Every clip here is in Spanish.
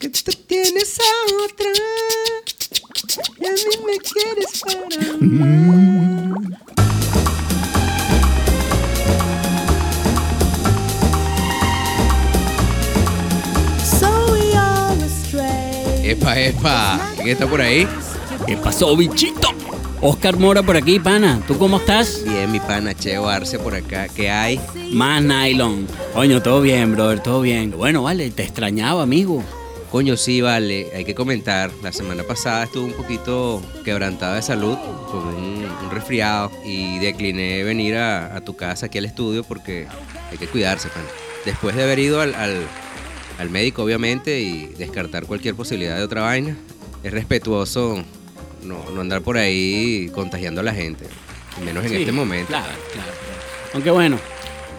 Que tú tienes a otra. Y a mí me quieres para. So we all astray. Epa, epa. ¿Quién está por ahí? ¿Qué pasó, bichito? Oscar Mora por aquí, pana. ¿Tú cómo estás? Bien, mi pana Cheo Arce por acá. ¿Qué hay? Más nylon. Coño, todo bien, brother, todo bien. Bueno, vale, te extrañaba, amigo. Coño, sí, vale. Hay que comentar. La semana pasada estuve un poquito quebrantado de salud con un, un resfriado y decliné venir a, a tu casa aquí al estudio porque hay que cuidarse, pana. Después de haber ido al, al- al médico, obviamente, y descartar cualquier posibilidad de otra vaina, es respetuoso no, no andar por ahí contagiando a la gente. Menos en Sí, este momento. Claro, claro, claro. Aunque bueno,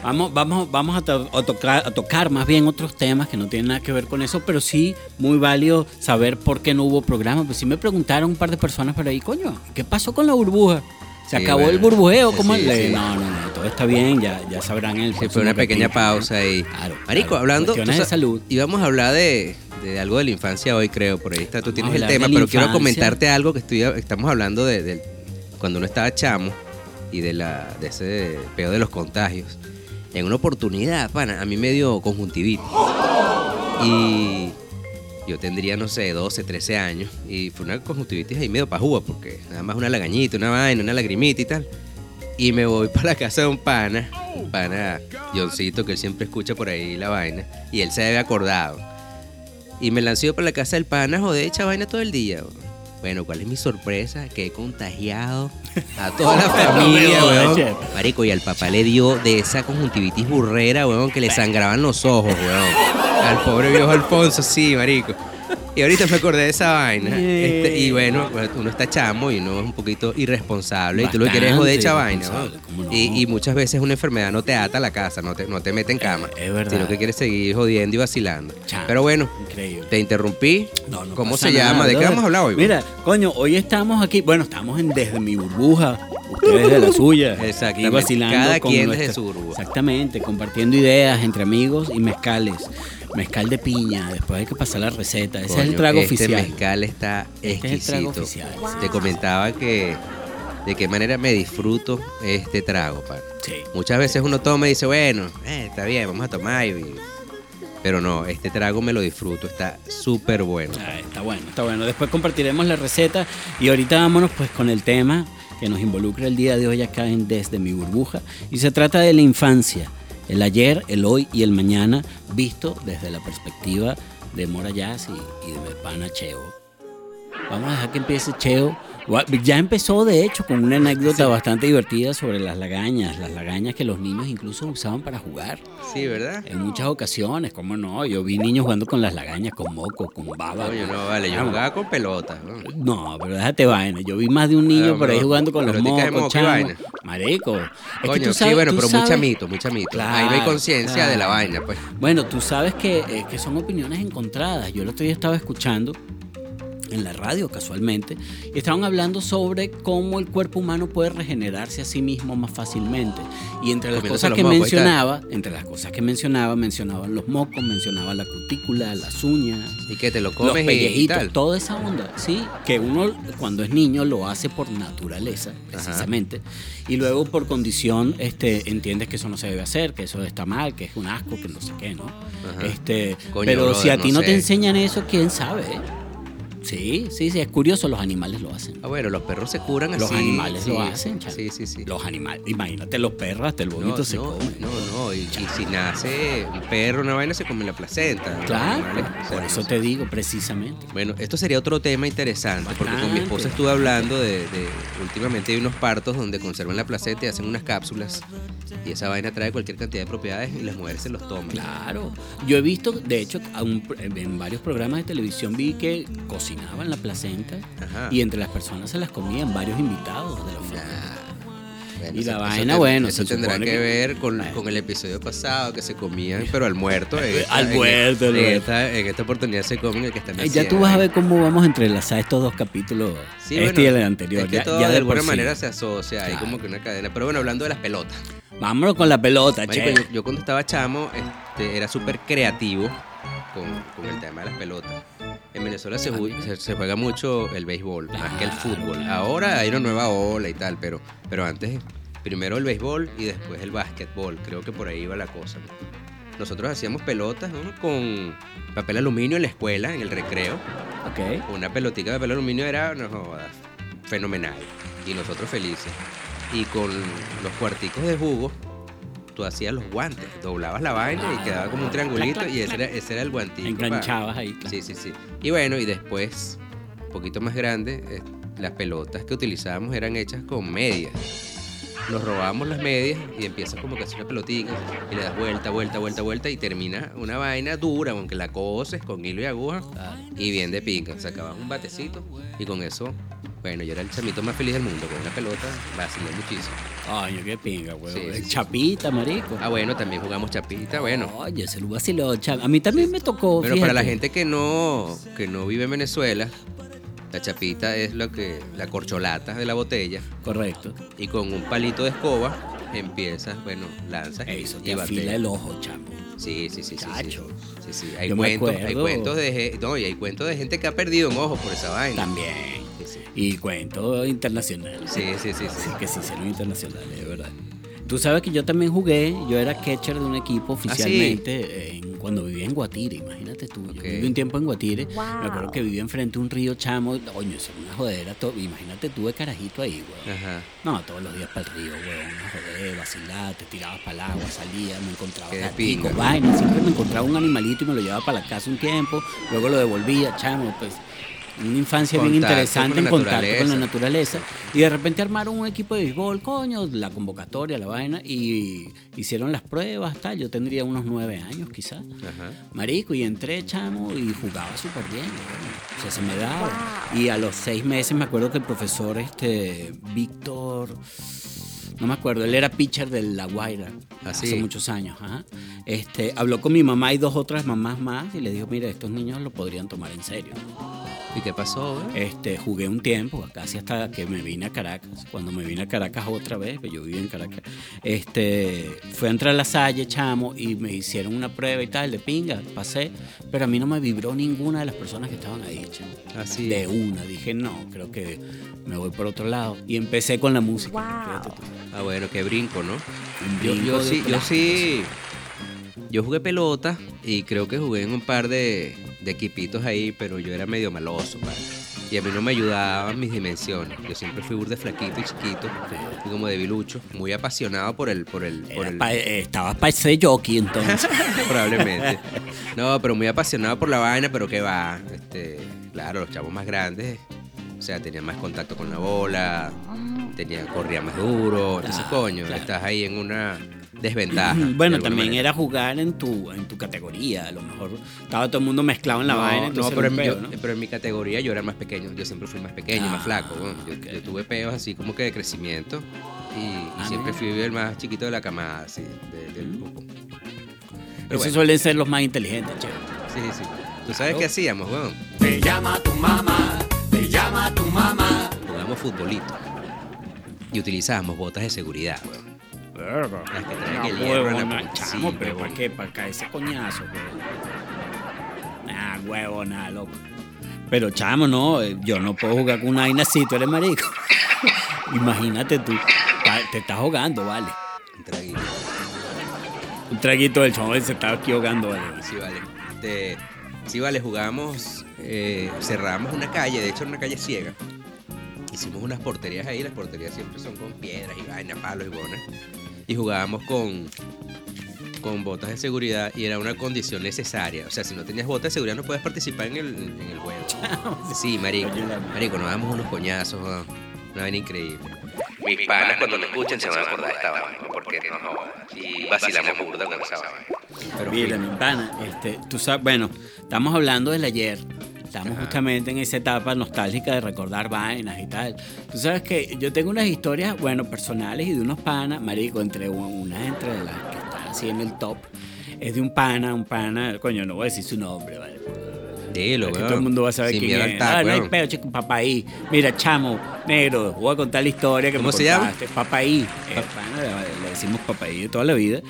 vamos, vamos, vamos a, to- a tocar, a tocar más bien otros temas que no tienen nada que ver con eso, pero sí muy válido saber por qué no hubo programa. Pues sí me preguntaron un par de personas por ahí, coño, ¿qué pasó con la burbuja? ¿Se Sí, acabó bueno, el burbujeo? ¿Cómo sí, sí. No, no, no, todo está bien, ya, ya sabrán el próximo fue una pequeña pausa ahí. Claro, Marico, claro. hablando. Cuestiones de sa- salud. Íbamos a hablar de, de algo de la infancia hoy, creo. Por ahí está. Tú Vamos tienes el tema, pero quiero comentarte algo que estoy, estamos hablando de, cuando uno estaba chamo y de, la, de ese peo de los contagios. En una oportunidad, pana, a mí me dio conjuntivitis. Y yo tendría, no sé, 12, 13 años. Y fue una conjuntivitis ahí medio pajúa, porque nada más una lagañita, una vaina, una lagrimita y tal. Y me voy para la casa de un pana, un pana Johncito, que él siempre escucha por ahí la vaina. Y él se había acordado. Y me lancé para la casa del pana, joder, echa vaina todo el día. Bueno, ¿cuál es mi sorpresa? Que he contagiado a toda la familia, weón. Marico, y al papá le dio de esa conjuntivitis burrera, weón, que le sangraban los ojos, weón. Al pobre viejo Alfonso, sí, marico. Y ahorita me acordé de esa vaina. Este, y bueno, pues, uno está chamo y uno es un poquito irresponsable. y tú lo que quieres es joder echa vaina. Y, y muchas veces una enfermedad no te ata a la casa, no te, no te mete en cama. Eh, es verdad. Sino que quieres seguir jodiendo y vacilando. Chamo, Pero bueno, Increíble. te interrumpí. No, no ¿Cómo se nada, llama? ¿De qué vamos a hablar hoy? Mira, coño, hoy estamos aquí, bueno, estamos en Desde mi burbuja, ustedes de la suya. Exactamente, Aquí vacilando cada con quien desde su burbuja. Exactamente, compartiendo ideas entre amigos y mezcales. Mezcal de piña, después hay que pasar la receta. Ese es el trago este oficial. mezcal está Este es el exquisito. trago oficial, sí, Te comentaba que de qué manera me disfruto este trago, pan. Sí. Muchas veces uno toma y dice, bueno, eh, está bien, vamos a tomar. y- Pero no, este trago me lo disfruto, está súper bueno. Ah, está bueno, está bueno. Después compartiremos la receta y ahorita vámonos pues con el tema que nos involucra el día de hoy acá en Desde mi burbuja. Y se trata de la infancia, el ayer, el hoy y el mañana, visto desde la perspectiva de Mora y, de pana Cheo. Vamos a dejar que empiece Cheo. Ya empezó de hecho con una anécdota bastante divertida sobre las lagañas, las lagañas que los niños incluso usaban para jugar. Sí, ¿verdad? En muchas ocasiones, ¿cómo no? Yo vi niños jugando con las lagañas, con moco, con baba. Oye, con- no, vale, yo jugaba con pelota. ¿no? No, pero déjate vaina. Yo vi más de un niño Ah, por ahí jugando con los mocos, moco vaina. Marico. es que Coño, tú sí, bueno, tú pero muy sabes- chamito, muy chamito. Ahí no hay Claro, conciencia de la claro. vaina, pues. Bueno, tú sabes que, eh, que son opiniones encontradas. Yo el otro día estaba escuchando en la radio casualmente y estaban hablando sobre cómo el cuerpo humano puede regenerarse a sí mismo más fácilmente. Y entre las Comiéndose cosas los que y mencionaba, entre las cosas que mencionaba, mencionaban los mocos, mencionaba la cutícula, las uñas, Y que te lo los comes y- y, pellejitos, tal. toda esa onda, sí, que uno cuando es niño lo hace por naturaleza, precisamente, y luego por condición este, entiendes que eso no se debe hacer, que eso está mal, que es un asco, que no sé qué, ¿no? Ajá. Este, Coño, pero si a ti no no, te enseñan eso, quién sabe. Sí, sí, sí, es curioso, los animales lo hacen. Ah, bueno, los perros se curan así. Los animales sí, lo hacen, chamo. Sí, sí, sí. Los animales, imagínate los perros, hasta el bonito no, se no, come. no, no, y, y si nace un perro, una vaina, se come la placenta. los Claro, animales, por eso te digo, precisamente. Bueno, esto sería otro tema interesante, porque con mi esposa estuve hablando de, de- últimamente hay unos partos donde conservan la placenta y hacen unas cápsulas, y esa vaina trae cualquier cantidad de propiedades y las mujeres se los toman. Claro. Yo he visto, de hecho, un- en varios programas de televisión vi que cocinaban la placenta Ajá. y entre las personas se las comían varios invitados de la familia. Bueno, Y la eso- vaina, bueno, Eso tendrá que que- ver con, el episodio pasado que se comían, pero al muerto. en esta- Al en- muerto, en, esta, en esta oportunidad se comen el que está Eh, ya tú vas a ver cómo vamos a entrelazar estos dos capítulos, Sí, este bueno, y el anterior. Es que ya, todo ya de, alguna sí. manera se asocia, hay Claro. como que una cadena. Pero bueno, hablando de las pelotas. Vámonos con la pelota, Marico, che. yo, yo cuando estaba chamo este, era súper creativo con, con el tema de las pelotas. En Venezuela se, ju- se- se juega mucho el béisbol, más que el fútbol. Ahora hay una nueva ola y tal, pero, pero antes, primero el béisbol y después el básquetbol. Creo que por ahí iba la cosa. ¿no? Nosotros hacíamos pelotas ¿no? con papel aluminio en la escuela, en el recreo. Ok. Una pelotica de papel aluminio era, no jodas, fenomenal. Y nosotros felices. Y con los cuarticos de jugo, tú hacías los guantes, doblabas la vaina y quedaba como un triangulito clac, y ese era, ese era el guantico. pa. Enganchabas ahí. Sí, sí, sí. Y bueno, y después, un poquito más grande, eh, las pelotas que utilizábamos eran hechas con medias. Nos robábamos las medias y empiezas como que hacer una pelotita y le das vuelta, vuelta, vuelta, vuelta y termina una vaina dura, aunque la coses con hilo y aguja y bien de pinga. Sacabas un batecito y con eso, bueno, yo era el chamito más feliz del mundo, con una pelota vacilé muchísimo. Ay, qué pinga. Sí, sí, sí. Chapita, marico. Ah, bueno, también jugamos chapita, bueno. Oye, se lo vaciló, chap- A mí también me tocó. Pero para la gente que no, que no vive en Venezuela, la chapita es lo que, la corcholata de la botella Correcto. y con un palito de escoba empiezas, bueno, lanzas y- Eso y te afila el ojo, chamo. Sí, sí, sí, sí, sí. Chacho. Sí, sí. Hay Yo cuentos, hay cuentos de, no, y hay cuentos de gente que ha perdido un ojo por esa vaina. También. Sí, sí. Y cuento internacional. Sí, sí, sí, sí. Que sí hicieron internacionales, de verdad. Tú sabes que yo también jugué, yo era catcher de un equipo oficialmente en- cuando vivía en Guatire, imagínate Ok. viví un tiempo en Guatire, Wow. me acuerdo que vivía enfrente de un río chamo, coño, eso era una jodera, todo, imagínate tú de carajito ahí, güey. Ajá. No, todos los días para el río, güey, una joder, vacilar, te tirabas para el agua, salías, me encontraba gaticos, vainas, siempre me encontraba un animalito y me lo llevaba para la casa un tiempo, luego lo devolvía, chamo, pues una infancia bien interesante en contacto con la naturaleza. Y de repente armaron un equipo de béisbol, coño, la convocatoria, la vaina, y hicieron las pruebas, tal. Yo tendría unos nueve años quizás. Ajá. Marico, y entré, chamo, y jugaba súper bien. O sea, se me daba. Y a los seis meses me acuerdo que el profesor, este, Víctor, no me acuerdo, él era pitcher de La Guaira Ah, hace muchos años. ajá. Este, habló con mi mamá y dos otras mamás más y le dijo, mira, estos niños lo podrían tomar en serio. ¿Y qué pasó? güey? Este, jugué un tiempo, casi hasta que me vine a Caracas. Cuando me vine a Caracas otra vez, pues yo vivía en Caracas, este, fue a entrar a la Salle, chamo, y me hicieron una prueba y tal, de pinga, pasé, pero a mí no me vibró ninguna de las personas que estaban ahí, chamo. Así. De una, dije, no, creo que me voy por otro lado. Y empecé con la música. Wow. Ah, bueno, qué brinco, ¿no? Un brinco yo sí, yo sí. Yo jugué pelota y creo que jugué en un par de, de equipitos ahí, pero yo era medio maloso, padre. Y a mí no me ayudaban mis dimensiones. Yo siempre fui burde flaquito y chiquito, y como debilucho, muy apasionado por el, por el, por el, pa- eh, estabas para ese jockey entonces. probablemente. No, pero muy apasionado por la vaina, pero que va, este, claro, los chavos más grandes, o sea, tenían más contacto con la bola, tenían, corría más duro, entonces Claro, coño, claro. estás ahí en una desventaja. de Bueno, también manera. era jugar en tu, en tu categoría. A lo mejor estaba todo el mundo mezclado en la no, vaina. no, pero, en, yo- ¿no? pero en mi categoría yo era más pequeño. Yo siempre fui más pequeño, Ah, más flaco. bueno, yo, tuve peos así como que de crecimiento y, y Ah, siempre fui el más chiquito de la camada, así, de- del grupo. Pero Esos bueno, suelen ser los más inteligentes, che. sí, sí. ¿Tú sabes qué hacíamos, weón? Te llama tu mamá, te llama tu mamá. Jugábamos futbolito y utilizábamos botas de seguridad, weón. Las que la punta. chamo, pero. ¿para qué? ¿Para caer ese coñazo, huevón? Ah, huevo, nada, loco. Pero, chamo, no, eh, yo no puedo jugar con una vaina así, tú eres marico. Imagínate tú, te estás ahogando, vale. Un traguito. Un traguito del chamo se estaba aquí ahogando, vale. Sí, vale. Sí, vale, jugamos, eh, cerramos una calle, de hecho, una calle ciega. Hicimos unas porterías ahí, las porterías siempre son con piedras y vainas, palos y bonas. Y jugábamos con, con botas de seguridad y era una condición necesaria. O sea, si no tenías botas de seguridad no puedes participar en el, en el juego. Sí, marico. Marico, nos damos unos coñazos, weón. una vaina increíble. Mis panas cuando me escuchen se van a acordar de esta vaina, porque no. Y vacilamos burda con esa vaina. Pero Mira, mi pana, este, tú sabes, bueno, estamos hablando del ayer. Estamos justamente en esa etapa nostálgica de recordar vainas y tal. Tú sabes que yo tengo unas historias, bueno, personales y de unos panas, marico, entre unas entre las que están así en el top. Es de un pana, un pana, coño, no voy a decir su nombre, ¿vale? Dilo, Es que todo el mundo va a saber Sin quién es. taco, Ah, no hay peo, chico, papaí. Mira, chamo, negro, voy a contar la historia que ¿Cómo me se llama? contaste. Papaí. Eh, pana, le, decimos papaí de toda la vida.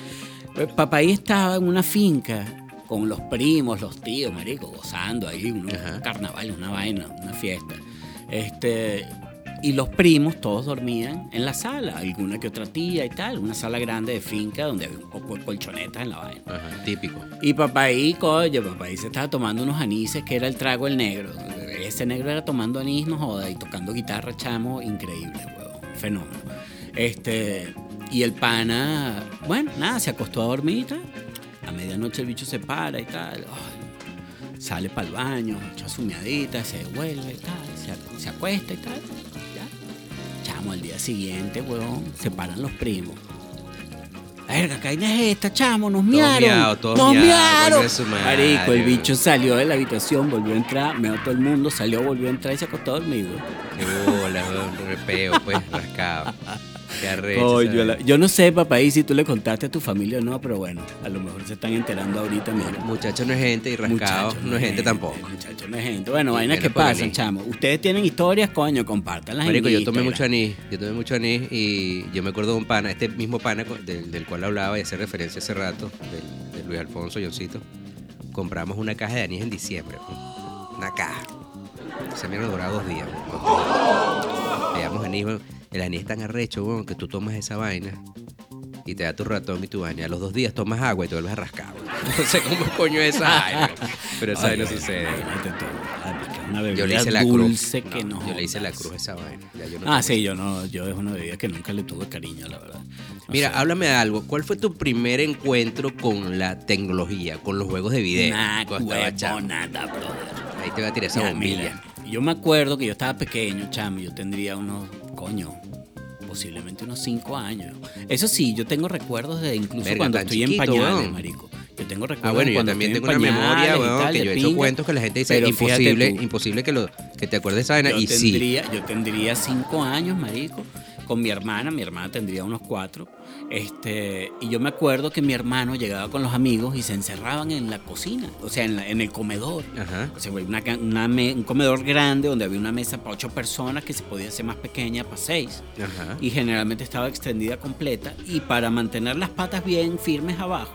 Pues, Papaí estaba en una finca con los primos, los tíos, marico, gozando ahí, un carnaval, una vaina, una fiesta. Este, y los primos todos dormían en la sala, alguna que otra tía y tal, una sala grande de finca donde había un poco de colchonetas en la vaina. Ajá, típico. Y papá ahí, coño, papá ahí se estaba tomando unos anises que era el trago el negro. Ese negro era tomando anís, no joda, y tocando guitarra, chamo, increíble, huevón, un fenómeno. Este, y el pana, bueno, nada, se acostó a dormir y tal. A medianoche el bicho se para y tal. sale para el baño, echa su miadita, se vuelve y tal, se, se acuesta y tal. Ya. Chamo, al día siguiente, huevón, se paran los primos. Verga, ¿qué es esta, chamo? Nos miaron. todos nos miaron. Marico, el weón. bicho salió de la habitación, volvió a entrar, meó todo el mundo, salió, volvió a entrar y se acostó a dormir, güey. Qué bola, weón, repeo, pues, rascado. Qué yo no sé, papá, y si tú le contaste a tu familia o no, pero bueno, a lo mejor se están enterando ahorita, mira. Muchacho no es gente y rascado no es gente tampoco. Muchacho, no es gente. Bueno, vainas que con pasan, anís. chamo. Ustedes tienen historias, coño, compártanlas en Marico, yo tomé mucho anís, yo tomé mucho anís y yo me acuerdo de un pana, este mismo pana del, del cual hablaba y hace referencia hace rato, del, de Luis Alfonso Yoncito. Compramos una caja de anís en diciembre, pues. una caja. Se me durado dos días. Le damos anís. El anís es tan arrecho, weón, que tú tomas esa vaina y te da tu ratón y tu vaina. A los dos días tomas agua y te vuelves a rascar. weón. No sé cómo coño es esa vaina, pero esa vaina sucede. Una bebida Yo le hice la cruz. que No, no. yo le hice la cruz a esa vaina. Ya yo no Ah, sí, yo no, yo es una bebida que nunca le tuve cariño, la verdad. Mira, sé. háblame de algo. ¿Cuál fue tu primer encuentro con la tecnología, con los juegos de video? Nah, huevo, nada, brother. Ahí te voy a tirar esa Mira, bombilla. mira, yo me acuerdo que yo estaba pequeño, chamo, yo tendría unos, coño, posiblemente unos 5 años. Eso sí, yo tengo recuerdos de incluso Verga, cuando estoy chiquito, en pañales, weón. marico. Yo tengo recuerdos Ah, bueno, yo cuando también tengo en una memoria, weón, tal, que yo he hecho pinga. cuentos que la gente dice Pero imposible, imposible que, lo, que te acuerdes de esa vaina. yo Y sí. tendría, yo tendría cinco años, marico, con mi hermana. Mi hermana tendría unos cuatro. Este, y yo me acuerdo que mi hermano llegaba con los amigos y se encerraban en la cocina, o sea, en, la- en el comedor. Ajá. O sea, una, ca- una me- un comedor grande donde había una mesa para ocho personas que se podía hacer más pequeña para seis. Ajá. Y generalmente estaba extendida completa. Y para mantener las patas bien firmes abajo,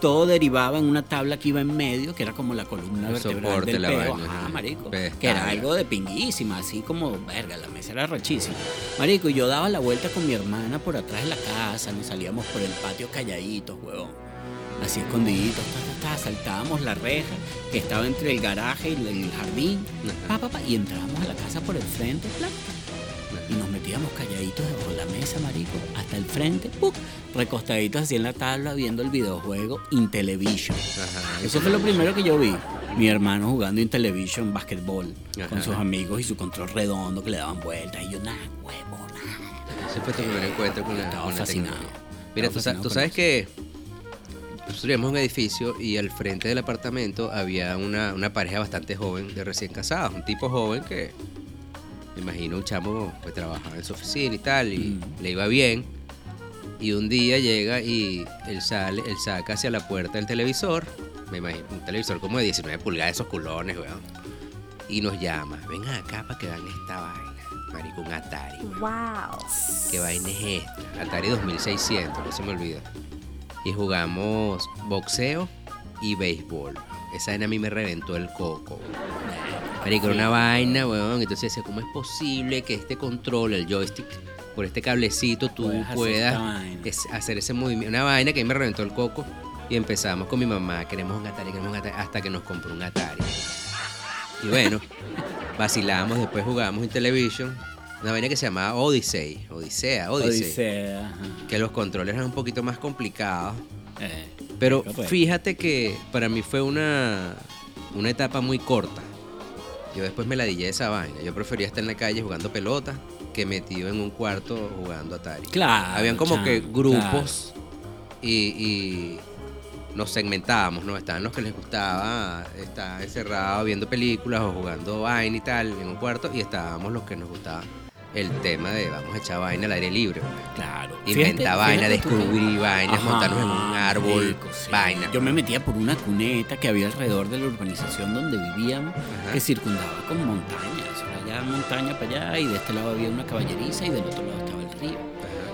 todo derivaba en una tabla que iba en medio, que era como la columna El vertebral del la peo. vaina, Ajá, ajá. marico. Que era algo de pinguísima, así como, verga, la mesa era rechísima. Marico, y yo daba la vuelta con mi hermana por atrás de la casa, nos salíamos por el patio calladitos, huevón. Así escondiditos, ta, ta, ta, saltábamos la reja que estaba entre el garaje y el jardín, pa, pa, pa, y entrábamos a la casa por el frente, nos metíamos calladitos debajo de la mesa, marico, hasta el frente, ¡puc! recostaditos así en la tabla viendo el videojuego Intellivision. Ajá. Eso fue lo primero que yo vi. Mi hermano jugando Intellivision basquetbol con sus amigos y su control redondo que le daban vueltas. Y yo, nada, huevo, nada. Ese fue tu primer encuentro con la, Estaba con fascinado. Mira, Estaba tú, fascinado sabes que en un edificio y al frente del apartamento había una, una pareja bastante joven de recién casados, un tipo joven que me imagino un chamo pues trabajaba en su oficina y tal y Mm. le iba bien y un día llega y él sale, él saca hacia la puerta del televisor, me imagino un televisor como de 19 pulgadas, esos culones, weón, y nos llama, vengan acá para que vean esta vaina, marico, un Atari, weón. Wow. ¿Qué vaina es esta? Atari 2600, no se me olvida. Y jugamos boxeo y béisbol. Esa vaina a mí me reventó el coco. Marico, era una vaina, weón. Entonces decía, ¿cómo es posible que este control, el joystick, por este cablecito tú Puedes puedas es- hacer ese movimiento? Una vaina que a mí me reventó el coco. Y empezamos con mi mamá, queremos un Atari, queremos un Atari, hasta que nos compró un Atari. Y bueno, vacilamos, después jugamos en Television. Una vaina que se llamaba Odyssey, Odisea, Odyssey. Odisea, ajá. Que los controles eran un poquito más complicados. Eh, Pero Rico, pues. fíjate que para mí fue una, una etapa muy corta. Yo después me la dije esa vaina. Yo prefería estar en la calle jugando pelota que metido en un cuarto jugando Atari. Claro. Habían como que grupos y, y nos segmentábamos, ¿no? Estaban los que les gustaba estar encerrados viendo películas o jugando vaina y tal en un cuarto y estábamos los que nos gustaba el tema de vamos a echar vaina al aire libre. Claro. Inventar vaina, descubrir vainas, montarnos en un árbol, marico, sí. vaina. Yo me metía por una cuneta que había alrededor de la urbanización donde vivíamos, Ajá. que circundaba con montañas. Allá montaña para allá y de este lado había una caballeriza y del otro lado estaba el río.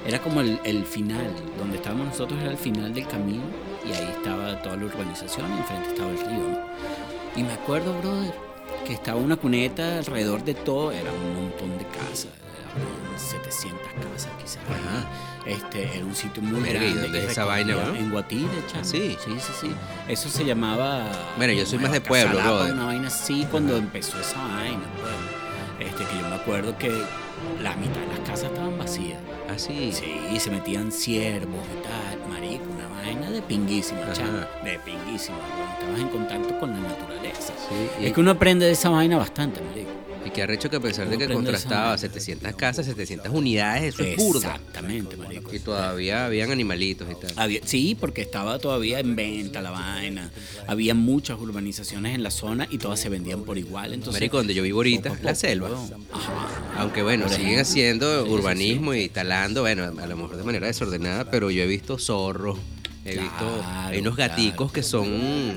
Era como el, el final, donde estábamos nosotros era el final del camino y ahí estaba toda la urbanización y enfrente estaba el río, ¿no? Y me acuerdo, brother, que estaba una cuneta alrededor de todo, era un montón de casas, eran 700 casas quizás. Ajá. Este, era un sitio muy ¿y grande. dónde es esa vaina, weón? En Guatire, chamo. Sí. Sí, sí, sí. Eso se llamaba... Bueno, yo soy más de pueblo, brother. Una vaina así cuando empezó esa vaina, pues. Este, que yo me acuerdo que la mitad de las casas estaban vacías. Ah, sí. Sí, se metían ciervos y tal, marico, una vaina de pinguísima, Ajá. chamo, de pinguísima. Estabas en contacto con la naturaleza. Sí, y- Es que uno aprende de esa vaina bastante, marico. Y que arrecho que a pesar de que contrastaba vaina. 700 casas, 700 unidades, eso es burda. Exactamente, marico. Y todavía habían animalitos y tal. Había- sí, porque estaba todavía en venta la vaina. Había muchas urbanizaciones en la zona y todas se vendían por igual. Entonces, Marico, donde yo vivo ahorita, poco la selva. Ajá. Aunque bueno, siguen haciendo urbanismo y talando, bueno, a lo mejor de manera desordenada, pero yo he visto zorros, he Claro, visto, hay unos claro. gaticos que son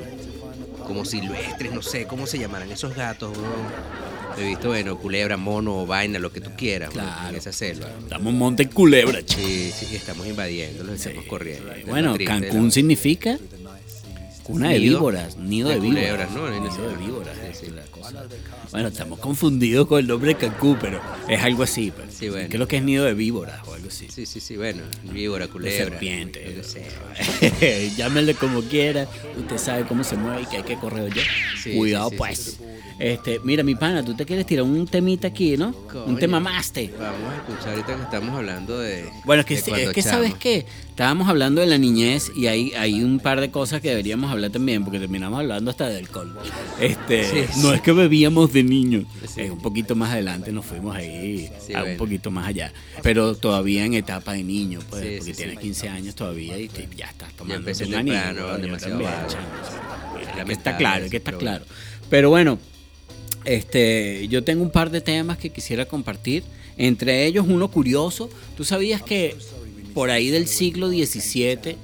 como silvestres, no sé cómo se llamarán esos gatos, bro. He visto, bueno, culebra, mono, vaina, lo que tú quieras, bro, Claro. en esa selva. Estamos en Monte Culebra, chico. Sí, sí, estamos invadiendo, los estamos corriendo. Bueno, Cancún significa cuna de Nido víboras, nido de de víboras. culebras, ¿no? Nido de víboras. Es la cosa. Bueno, estamos confundidos con el nombre de Cancún, pero es algo así. Pues. Sí, bueno. Creo que es nido de víboras o algo así. Sí, sí, sí, bueno, víbora, de culebra. serpiente. qué sé. Llámenle como quiera. Usted sabe cómo se mueve y que hay que correr yo. Sí, Cuidado, sí, sí, pues. sí, sí. Este, mira, mi pana, tú te quieres tirar un temita aquí, ¿no? Coño. Un tema maste. Vamos a escuchar ahorita que estamos hablando de. Bueno, es que, de es que ¿sabes qué? Estábamos hablando de la niñez y hay, hay un par de cosas que deberíamos hablar también, porque terminamos hablando hasta de alcohol. Este, Sí, no sí. es que bebíamos de niños. Sí. Eh, un poquito más adelante nos fuimos ahí, un poquito más allá. Pero todavía en etapa de niño, pues, porque tienes sí. 15 años todavía y te- ya estás tomando demasiado también, Es que está claro, hay que pero claro. Pero bueno, este, yo tengo un par de temas que quisiera compartir. Entre ellos, uno curioso. ¿Tú sabías que por ahí del siglo XVII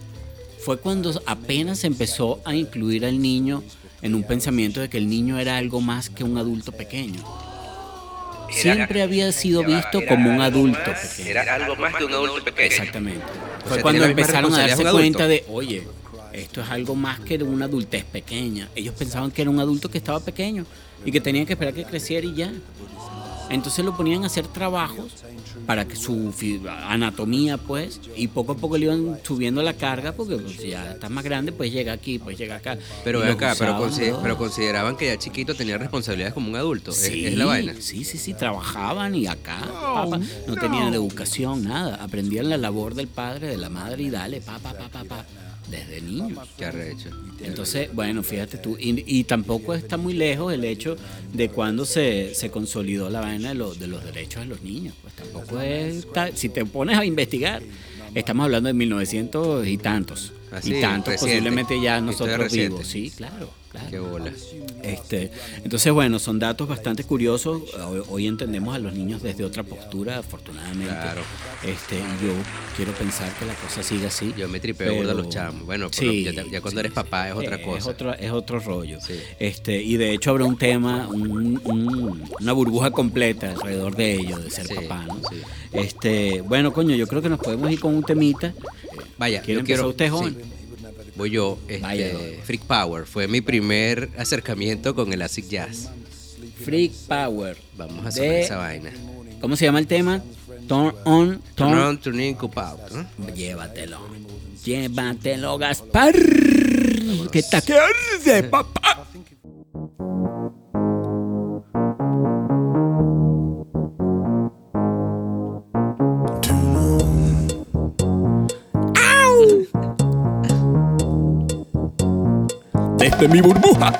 fue cuando apenas se empezó a incluir al niño en un pensamiento de que el niño era algo más que un adulto pequeño? Siempre había sido visto como un adulto pequeño. Era algo más que un adulto pequeño. Exactamente. Fue cuando empezaron a darse cuenta de, oye, esto es algo más que una adultez pequeña. Ellos pensaban que era un adulto que estaba pequeño y que tenían que esperar que creciera y ya. Entonces lo ponían a hacer trabajos para que su anatomía, pues, y poco a poco le iban subiendo la carga, porque pues, si ya está más grande, pues llega aquí, pues llega acá. Pero acá, pero, pero consideraban que ya chiquito tenía responsabilidades como un adulto. Es- Sí, es, la vaina. Sí, sí, sí, trabajaban y acá, papá, no tenían educación, nada. Aprendían la labor del padre, de la madre y dale, pa, pa, pa, pa, pa, desde niños. Qué arrecho. Entonces, bueno, fíjate tú, y, y tampoco está muy lejos el hecho de cuando se, se consolidó la vaina de, los de los derechos de los niños. Pues tampoco es, si te pones a investigar, estamos hablando de 1900 y tantos. Así, y tantos reciente. posiblemente ya nosotros vivos. Sí, claro, claro. Qué bola. Este, entonces, bueno, son datos bastante curiosos. Hoy, entendemos a los niños desde otra postura, afortunadamente. Claro. Este, y yo quiero pensar que la cosa siga así. Yo me tripeo a los chamos. Bueno, pero Sí, ya, ya cuando sí, eres papá es otra Eh, cosa. Es otro, es otro rollo. Sí. Este, y de hecho habrá un tema, un- un- una burbuja completa alrededor de ello, de ser papá, ¿no? sí. Este, bueno, coño, yo creo que nos podemos ir con un temita. Vaya, ¿Quiere yo quiero. usted, joven? Voy yo. Este, Vaya. Freak Power fue mi primer acercamiento con el acid jazz. Freak Power. Vamos a sonar de- esa vaina. ¿Cómo se llama el tema? Turn on, turn, Turn on, turn in, cup out, ¿no? Llévatelo. Llévatelo, Gaspar. Que está de papá. Desde mi burbuja.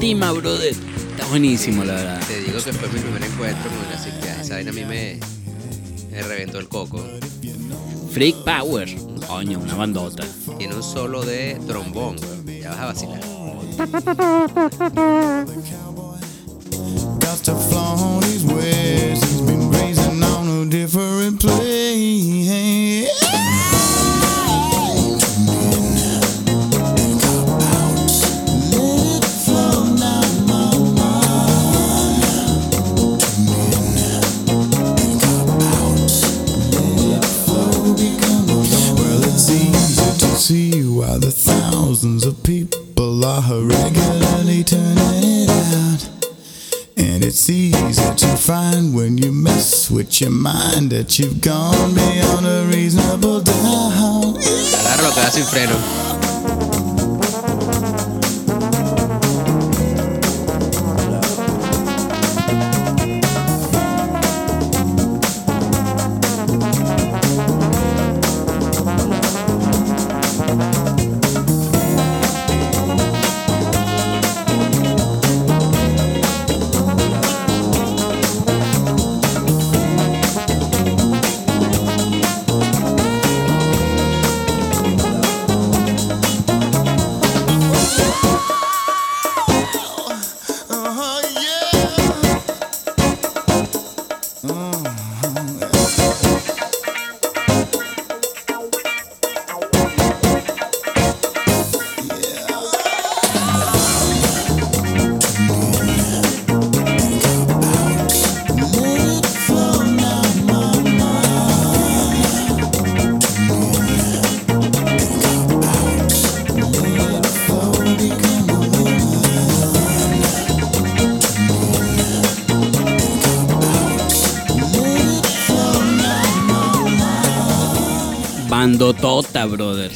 Tema, brother. Está buenísimo, la verdad. Te digo que fue mi primer encuentro con la psiquiatra. Esa vaina a mí me, me reventó el coco. Freak Power. Coño, una bandota. Tiene un solo de trombón. Ya vas a vacilar. People are regularly turning it out. And it's easy to find when you mess with your mind that you've gone beyond a reasonable doubt.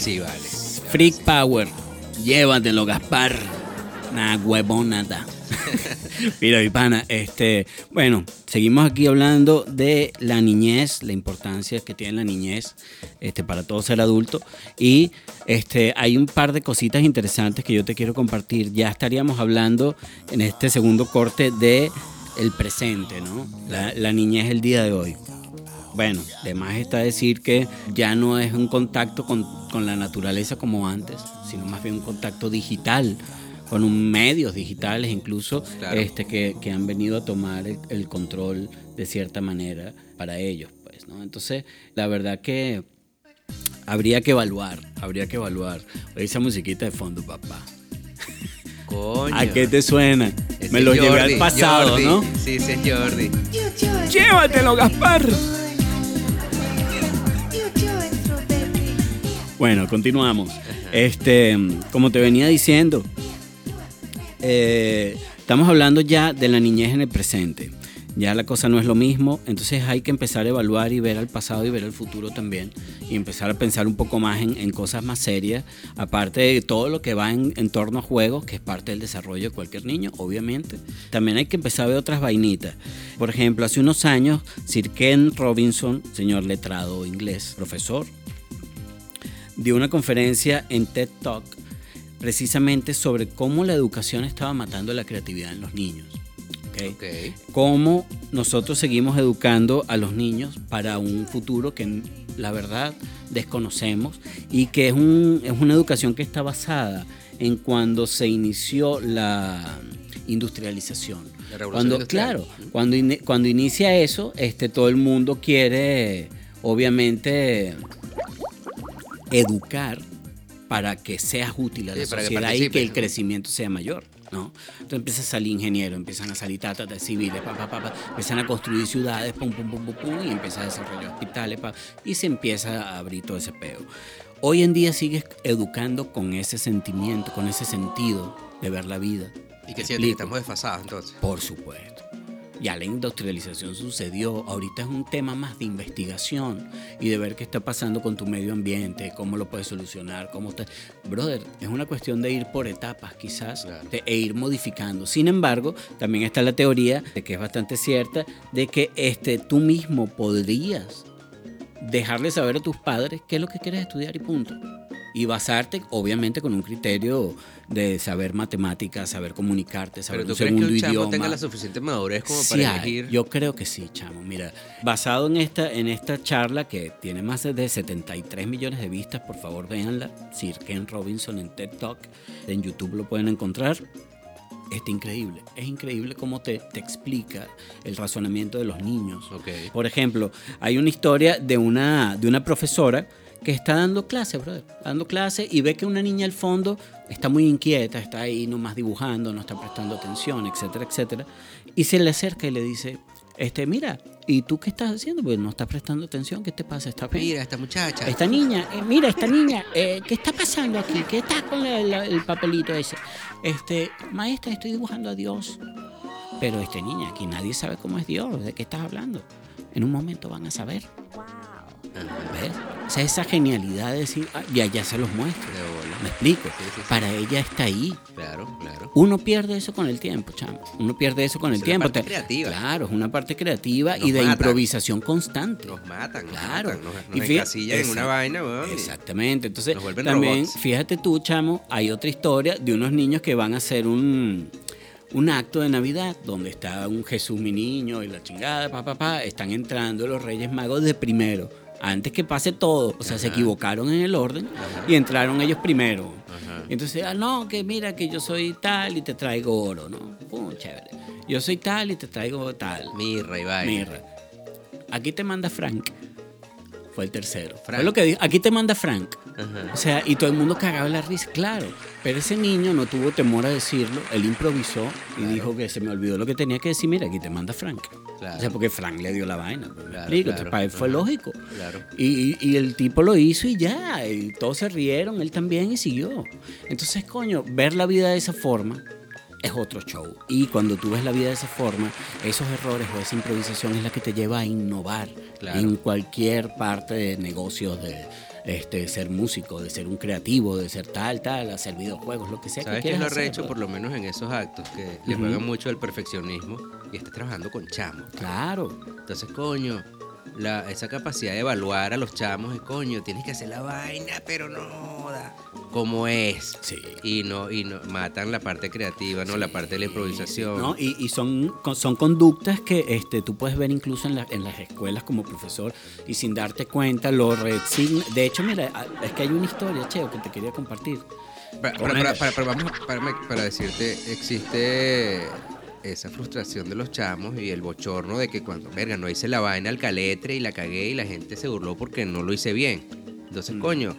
Sí, vale. Freak Power. Llévatelo, Gaspar. Nah, huevonada. Mira, mi pana, este, bueno, seguimos aquí hablando de la niñez, la importancia que tiene la niñez este, para todo ser adulto. Y este, hay un par de cositas interesantes que yo te quiero compartir. Ya estaríamos hablando en este segundo corte de el presente, ¿no? La, la niñez el día de hoy. Bueno, además está decir que ya no es un contacto con, con la naturaleza como antes, sino más bien un contacto digital, con un medios digitales incluso, Claro. este, que, que han venido a tomar el, el control de cierta manera para ellos. Pues, ¿no? Entonces, la verdad que habría que evaluar, habría que evaluar. Esa musiquita de fondo, papá. Coño. ¿A qué te suena? Ese Me lo llevé al pasado, Jordi. ¿no? Sí, sí, es Jordi. Llévatelo, Gaspar. Bueno, continuamos. Este, como te venía diciendo, eh, estamos hablando ya de la niñez en el presente. Ya la cosa no es lo mismo, entonces hay que empezar a evaluar y ver al pasado y ver al futuro también. Y empezar a pensar un poco más en, cosas más serias, aparte de todo lo que va en, en torno a juegos, que es parte del desarrollo de cualquier niño, obviamente. También hay que empezar a ver otras vainitas. Por ejemplo, hace unos años, Sir Ken Robinson, señor letrado inglés, profesor, dio una conferencia en TED Talk precisamente sobre cómo la educación estaba matando la creatividad en los niños. ¿ok? Ok. Cómo nosotros seguimos educando a los niños para un futuro que la verdad desconocemos y que es, un- es una educación que está basada en cuando se inició la industrialización. La revolución Cuando, industrial. claro, cuando, ini- cuando inicia eso, este, todo el mundo quiere, obviamente, educar para que seas útil a la Sí, para que sociedad y que el crecimiento sea mayor. ¿no? Entonces empieza a salir ingenieros, empiezan a salir tatas de civiles, pa, pa, pa, pa, empiezan a construir ciudades, pum, pum, pum, pum, pum, y empieza a desarrollar hospitales, pa, y se empieza a abrir todo ese peo. Hoy en día sigues educando con ese sentimiento, con ese sentido de ver la vida. ¿Y que sientes que estamos desfasados entonces? Por supuesto. Ya la industrialización sucedió, ahorita es un tema más de investigación y de ver qué está pasando con tu medio ambiente, cómo lo puedes solucionar, cómo te... Brother, es una cuestión de ir por etapas quizás Claro. de- e ir modificando. Sin embargo, también está la teoría, de que es bastante cierta, de que este, tú mismo podrías dejarle saber a tus padres qué es lo que quieres estudiar y punto. Y basarte obviamente con un criterio de saber matemáticas, saber comunicarte, saber Pero un tú crees que segundo un chamo idioma. tenga la suficiente madurez como Sí para elegir. Yo creo que sí, chamo. Mira, basado en esta, en esta charla que tiene más de 73 millones de vistas, por favor véanla. Sir Ken Robinson en TED Talk. En YouTube lo pueden encontrar. Está increíble. Es increíble cómo te, te explica el razonamiento de los niños. Por ejemplo, hay una historia de una, de una profesora que está dando clase, brother. Dando clase y ve que una niña al fondo está muy inquieta, está ahí nomás dibujando, no está prestando atención, etcétera, etcétera. Y se le acerca y le dice, este, mira, ¿y tú qué estás haciendo? Pues no estás prestando atención, ¿qué te pasa? ¿Estás bien? Mira, esta muchacha. Esta niña, eh, mira, esta niña, eh, ¿qué está pasando aquí? ¿Qué está con la- la- el papelito ese? Este, maestra, estoy dibujando a Dios. Pero este niña, aquí nadie sabe cómo es Dios, ¿de qué estás hablando? En un momento van a saber. ¿Ves? O sea, esa genialidad de decir, ah, ya, ya se los muestro. Me explico. Sí, sí, sí. Para ella está ahí. Claro, claro. Uno pierde eso con el tiempo, chamo. Uno pierde eso con el Es una tiempo. parte Te- creativa. Claro, es una parte creativa y Nos de matan. improvisación constante. Nos matan, nos Claro. matan, nos, nos Y encasillan en una vaina, weón. Exactamente. Entonces, Nos también, robots. fíjate tú, chamo, hay otra historia de unos niños que van a hacer un, un acto de Navidad donde está un Jesús mi niño y la chingada, pa, pa, pa, están entrando los Reyes Magos de primero. Antes que pase todo, o sea, se equivocaron en el orden y entraron ellos primero. Ajá. Entonces, ah, no, que mira que yo soy tal y te traigo oro, ¿no? Pum, chévere. Yo soy tal y te traigo tal. Mirra y vaina. Mirra. Aquí te manda Frank. Fue el tercero. Frank. Fue lo que dijo. Aquí te manda Frank. Ajá. O sea, y todo el mundo cagaba la risa, claro. Pero ese niño no tuvo temor a decirlo. Él improvisó y dijo que se me olvidó lo que tenía que decir. Mira, aquí te manda Frank. Claro. O sea, porque Frank le dio la vaina. pues, ¿me Claro. Entonces, para él fue lógico. Claro. Y, y- y el tipo lo hizo y ya. Y todos se rieron, él también y siguió. Entonces, coño, ver la vida de esa forma es otro show. Y cuando tú ves la vida de esa forma, esos errores o esa improvisación es la que te lleva a innovar Claro. en cualquier parte de negocios, de este, ser músico, de ser un creativo, de ser tal, tal, hacer videojuegos, lo que sea. ¿Sabes que qué es lo recho? bro. Por lo menos en esos actos que le Ujú. juegan mucho el perfeccionismo y estás trabajando con chamos. Claro. Entonces, coño, la, esa capacidad de evaluar a los chamos es, coño, tienes que hacer la vaina, pero no joda, como es. Sí. Y no, y no matan la parte creativa, ¿no? La parte de la improvisación. ¿no? Y, y son, son conductas que este, tú puedes ver incluso en, la- en las escuelas como profesor y sin darte cuenta lo resigna. De hecho, mira, es que hay una historia, Cheo, que te quería compartir. Para, para, para decirte, existe esa frustración de los chamos y el bochorno de que cuando, verga, no hice la vaina al caletre y la cagué y la gente se burló porque no lo hice bien. Entonces, Mm. coño,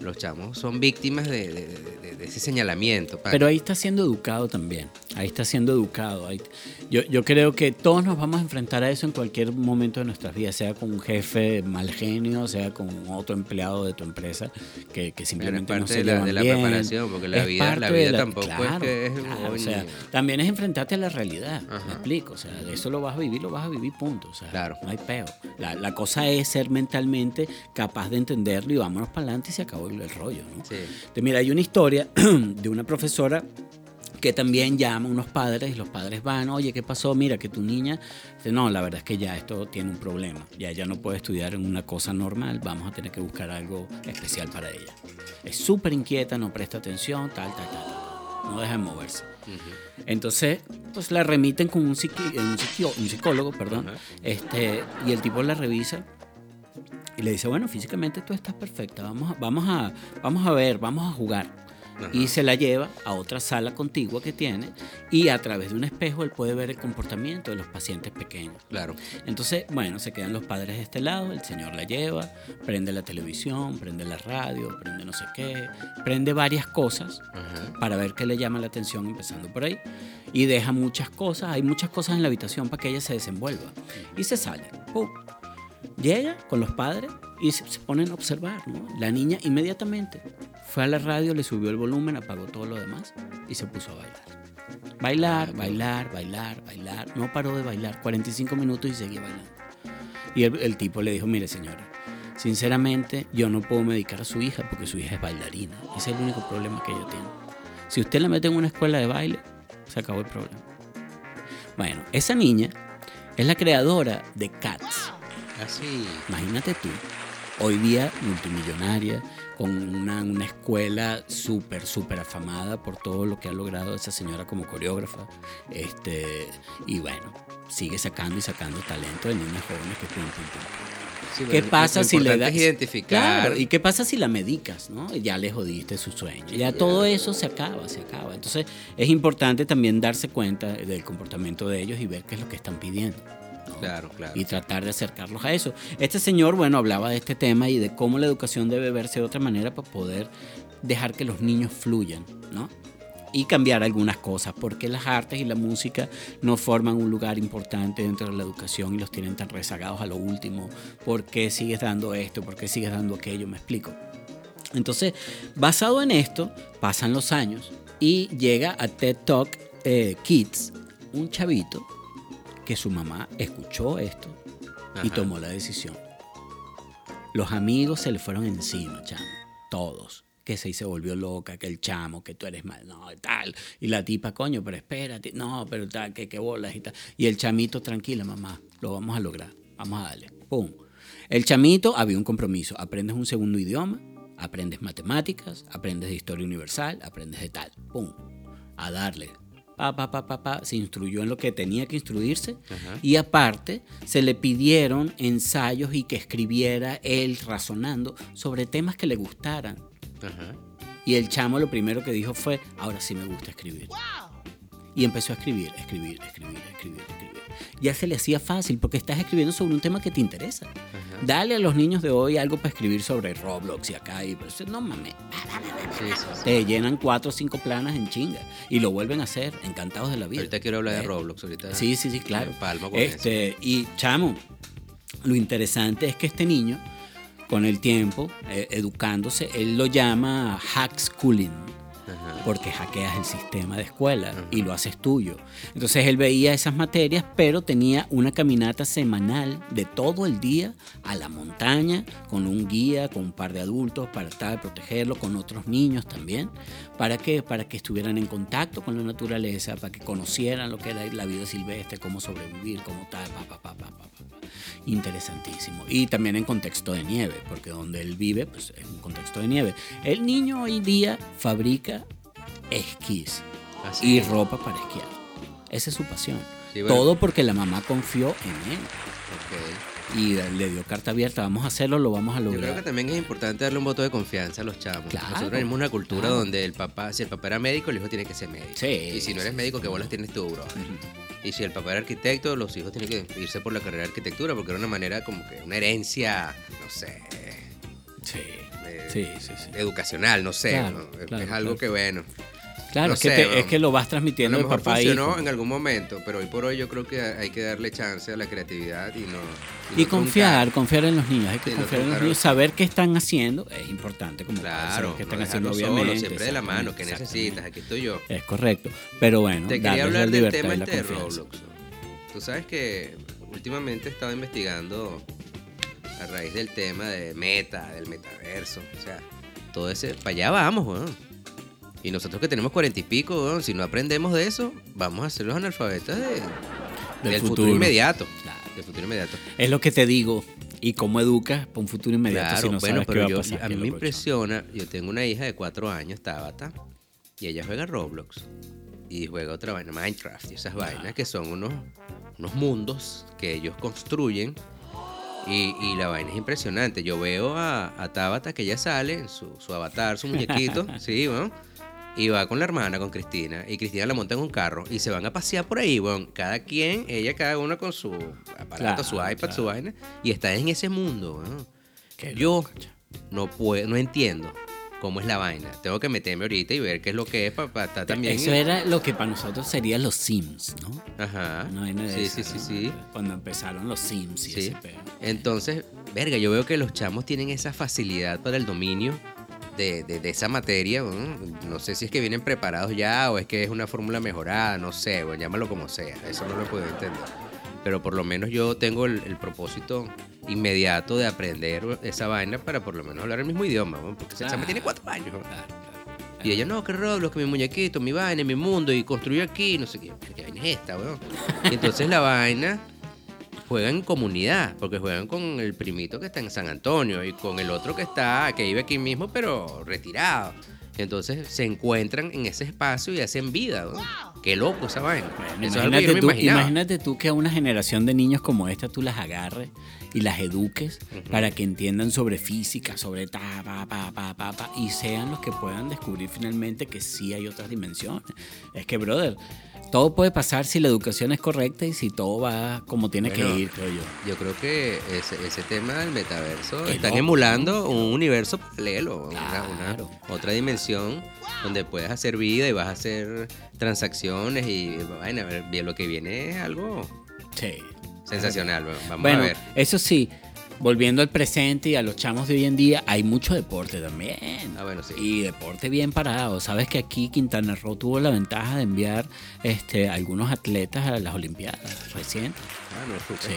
los chamos son víctimas de, de- de- de- ese señalamiento. pana. Pero ahí está siendo educado también. Ahí está siendo educado. Ahí- yo, yo creo que todos nos vamos a enfrentar a eso en cualquier momento de nuestras vidas, sea con un jefe mal genio, sea con otro empleado de tu empresa que, que simplemente no se de la, de la bien. preparación, porque la Es vida, la vida la- tampoco claro, es que es claro, o sea, también es enfrentarte a la realidad, Ajá. me explico, o sea, eso lo vas a vivir, lo vas a vivir, punto, o sea, Claro. no hay peo. La, la cosa es ser mentalmente capaz de entenderlo y vámonos para adelante y se acabó el, el rollo, ¿no? Sí. Entonces, mira, hay una historia de una profesora que también llama a unos padres y los padres van, oye, ¿qué pasó? Mira, que tu niña, dice, no, la verdad es que ya esto tiene un problema, ya ella no puede estudiar en una cosa normal, vamos a tener que buscar algo especial para ella. Es súper inquieta, no presta atención, tal, tal, tal, tal, no deja de moverse. Entonces, pues la remiten con un, psiqui- un, psiquio- un psicólogo, perdón, Ajá. este, y el tipo la revisa y le dice, bueno, físicamente tú estás perfecta, vamos vamos a, vamos a ver, vamos a jugar. Ajá. Y se la lleva a otra sala contigua que tiene y a través de un espejo él puede ver el comportamiento de los pacientes pequeños. Claro. Entonces, bueno, se quedan los padres de este lado, el señor la lleva, prende la televisión, prende la radio, prende no sé qué, prende varias cosas Ajá. para ver qué le llama la atención empezando por ahí y deja muchas cosas, hay muchas cosas en la habitación para que ella se desenvuelva y se sale. Pum. Llega con los padres y se, se ponen a observar, ¿no? La niña inmediatamente fue a la radio, le subió el volumen, apagó todo lo demás y se puso a bailar. Bailar, bailar, bailar, bailar. No paró de bailar, 45 minutos y seguía bailando. Y el, tipo le dijo, mire señora, sinceramente yo no puedo medicar a su hija porque su hija es bailarina. Ese es el único problema que ella tiene. Si usted la mete en una escuela de baile, se acabó el problema. Bueno, esa niña es la creadora de Cats. Así. Imagínate tú. hoy día multimillonaria, con una, una escuela súper, súper afamada por todo lo que ha logrado esa señora como coreógrafa. Este, y bueno, sigue sacando y sacando talento de niñas jóvenes que pum, pum, pum. Sí, ¿Qué bueno, pasa si le das identificar. Claro, ¿y qué pasa si la medicas, no? Ya le jodiste su sueño. Ya todo eso se acaba, se acaba. Entonces, es importante también darse cuenta del comportamiento de ellos y ver qué es lo que están pidiendo. ¿No? Claro, claro. Y tratar de acercarlos a eso. Este señor, bueno, hablaba de este tema y de cómo la educación debe verse de otra manera para poder dejar que los niños fluyan, ¿no? Y cambiar algunas cosas, porque las artes y la música no forman un lugar importante dentro de la educación y los tienen tan rezagados a lo último. ¿Por qué sigues dando esto? ¿Por qué sigues dando aquello? Me explico. Entonces, basado en esto, pasan los años y llega a TED Talk eh, Kids un chavito que su mamá escuchó esto y tomó la decisión. Los amigos se le fueron encima, chamo. Todos. Que se, se volvió loca, que el chamo, que tú eres mal, no, tal. Y la tipa, coño, pero espérate, no, pero tal, que, que bolas y tal. Y el chamito, tranquila, mamá, lo vamos a lograr. Vamos a darle. Pum. El chamito había un compromiso. Aprendes un segundo idioma, aprendes matemáticas, aprendes de historia universal, aprendes de tal. Pum. A darle. Pa, pa, pa, pa, pa. Se instruyó en lo que tenía que instruirse. Y aparte, se le pidieron ensayos y que escribiera él razonando sobre temas que le gustaran. Ajá. Y el chamo lo primero que dijo fue, ahora sí me gusta escribir. Y empezó a escribir, escribir, escribir, escribir, escribir. Ya se le hacía fácil porque estás escribiendo sobre un tema que te interesa. Dale a los niños de hoy algo para escribir sobre Roblox y acá. Y pues, no mames, Sí, sí, sí. te llenan cuatro o cinco planas en chinga. Y lo vuelven a hacer, encantados de la vida. Ahorita quiero hablar de Roblox. Ahorita Sí, sí, sí, claro. palmo con este, Y chamo, lo interesante es que este niño, con el tiempo, eh, educándose, él lo llama hack schooling. Ajá. Porque hackeas el sistema de escuela y lo haces tuyo. Entonces él veía esas materias, pero tenía una caminata semanal de todo el día a la montaña, con un guía, con un par de adultos para tratar de protegerlo, con otros niños también. ¿Para qué? Para que estuvieran en contacto con la naturaleza, para que conocieran lo que era la vida silvestre, cómo sobrevivir, cómo tal, pa, pa, pa, pa, pa, pa, pa. Interesantísimo. Y también en contexto de nieve, porque donde él vive, pues es un contexto de nieve. El niño hoy día fabrica esquís Así y es. ropa para esquiar. Esa es su pasión. Sí, bueno. Todo porque la mamá confió en él Ok. y le dio carta abierta. Vamos a hacerlo, lo vamos a Yo lograr. creo que también es importante darle un voto de confianza a los chavos. Claro, Nosotros tenemos una cultura claro. donde el papá, si el papá era médico, el hijo tiene que ser médico. Sí, y si no eres médico. ¿qué bolas tienes tú, bro? Y si el papá era arquitecto, los hijos tienen que irse por la carrera de arquitectura, porque era una manera como que una herencia, no sé, Sí, eh, sí, sí. sí. educacional, no sé. Claro, ¿no? Es- claro, es algo claro. que bueno. Claro, no es, que te- es que lo vas A transmitiendo lo de mejor papá a funcionó en algún momento, pero hoy por hoy yo creo que hay que darle chance a la creatividad y no. Y no confiar, truncar. confiar en los niños. Hay que Sí, no confiar en los niños. Saber qué están haciendo es importante. Como Claro, no están haciendo, dejarlo solo, obviamente. siempre de la mano, que necesitas, aquí estoy yo. Es correcto. Pero bueno, Te quería hablar la del tema este de. Roblox. Tú sabes que últimamente he estado investigando a raíz del tema de meta, del metaverso, o sea, todo ese, para allá vamos, weón. Y nosotros que tenemos cuarenta y pico, weón, si no aprendemos de eso, vamos a ser los analfabetas de- del, futuro. futuro. inmediato. Claro. Del futuro inmediato. Es lo que te digo. Y cómo educas para un futuro inmediato Claro, si no bueno, sabes qué pero a pasar. mí me impresiona, yo tengo una hija de cuatro años, Tabata, y ella juega Roblox. Y juega otra vaina, Minecraft, y esas vainas que son unos, unos mundos que ellos construyen. Y, y la vaina es impresionante. Yo veo a, a Tabata que ella sale, su, su avatar, su muñequito, sí, bueno, y va con la hermana, con Cristina, y Cristina la monta en un carro, y se van a pasear por ahí, bueno, cada quien, ella cada una con su aparato, Claro, su iPad, su vaina, y está en ese mundo, weón. Qué Yo loco, no puedo, no entiendo cómo es la vaina. Tengo que meterme ahorita y ver qué es lo que es para estar también. Eso era lo que para nosotros serían los Sims, ¿no? Ajá. De sí, esa, sí, sí, ¿no? sí. Cuando empezaron los Sims y Sí. ese pedo. Entonces, verga, yo veo que los chamos tienen esa facilidad para el dominio de, de- de esa materia. ¿no? No sé si es que vienen preparados ya o es que es una fórmula mejorada, no sé, bueno, llámalo como sea. Eso no lo puedo entender. Pero por lo menos yo tengo el, el propósito inmediato de aprender esa vaina para por lo menos hablar el mismo idioma, ¿no? porque ese chamo Claro. tiene cuatro años. ¿no? Claro, claro. Y ella, no, que Roblox, que mi muñequito, mi vaina, mi mundo, y construyo aquí, no sé qué. ¿Qué vaina es esta, weón? Y entonces la vaina juegan en comunidad, porque juegan con el primito que está en San Antonio y con el otro que está, que vive aquí mismo, pero retirado. Entonces se encuentran en ese espacio y hacen vida. ¿no? Qué loco esa vaina. Bueno, Eso es imagínate, me tú, imagínate tú que a una generación de niños como esta tú las agarres y las eduques para que entiendan sobre física, sobre ta, pa, pa, pa, pa, pa, y sean los que puedan descubrir finalmente que sí hay otras dimensiones. Es que, brother, todo puede pasar si la educación es correcta y si todo va como tiene Bueno, que ir, creo yo. Yo creo que ese, ese tema del metaverso Qué están loco, emulando un universo paralelo, una- otra dimensión donde puedes hacer vida y vas a hacer transacciones y bien, lo que viene es algo Sí. sensacional. bueno, Vamos Bueno, a ver. eso sí, volviendo al presente y a los chamos de hoy en día, hay mucho deporte también. Ah, bueno, sí. Y deporte bien parado. Sabes que aquí Quintana Roo tuvo la ventaja de enviar este, algunos atletas a las Olimpiadas recientes. Ah, no. Sí,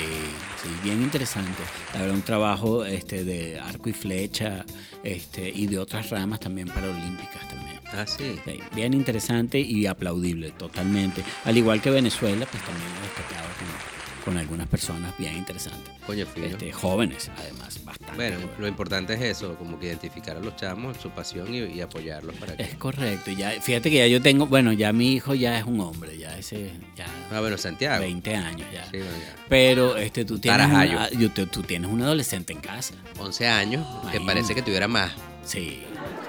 sí, bien interesante. Verdad, un trabajo este, de arco y flecha este, y de otras ramas también paralímpicas también. Ah, sí. Sí, bien interesante y aplaudible totalmente. Al igual que Venezuela, pues también ha destacado con, con algunas personas bien interesantes. Coño. Este, jóvenes, además, bastante. Bueno, jóvenes. lo importante es eso, como que identificar a los chamos, su pasión y, y apoyarlos para que... Es correcto. Ya, fíjate que ya yo tengo, bueno, ya mi hijo ya es un hombre, ya ese, ya Ah, bueno, Santiago. 20 años ya. Sí, bueno, ya. Pero este, tú tienes, una- yo- tú, tú tienes un adolescente en casa. 11 años, que parece que tuviera más. Sí.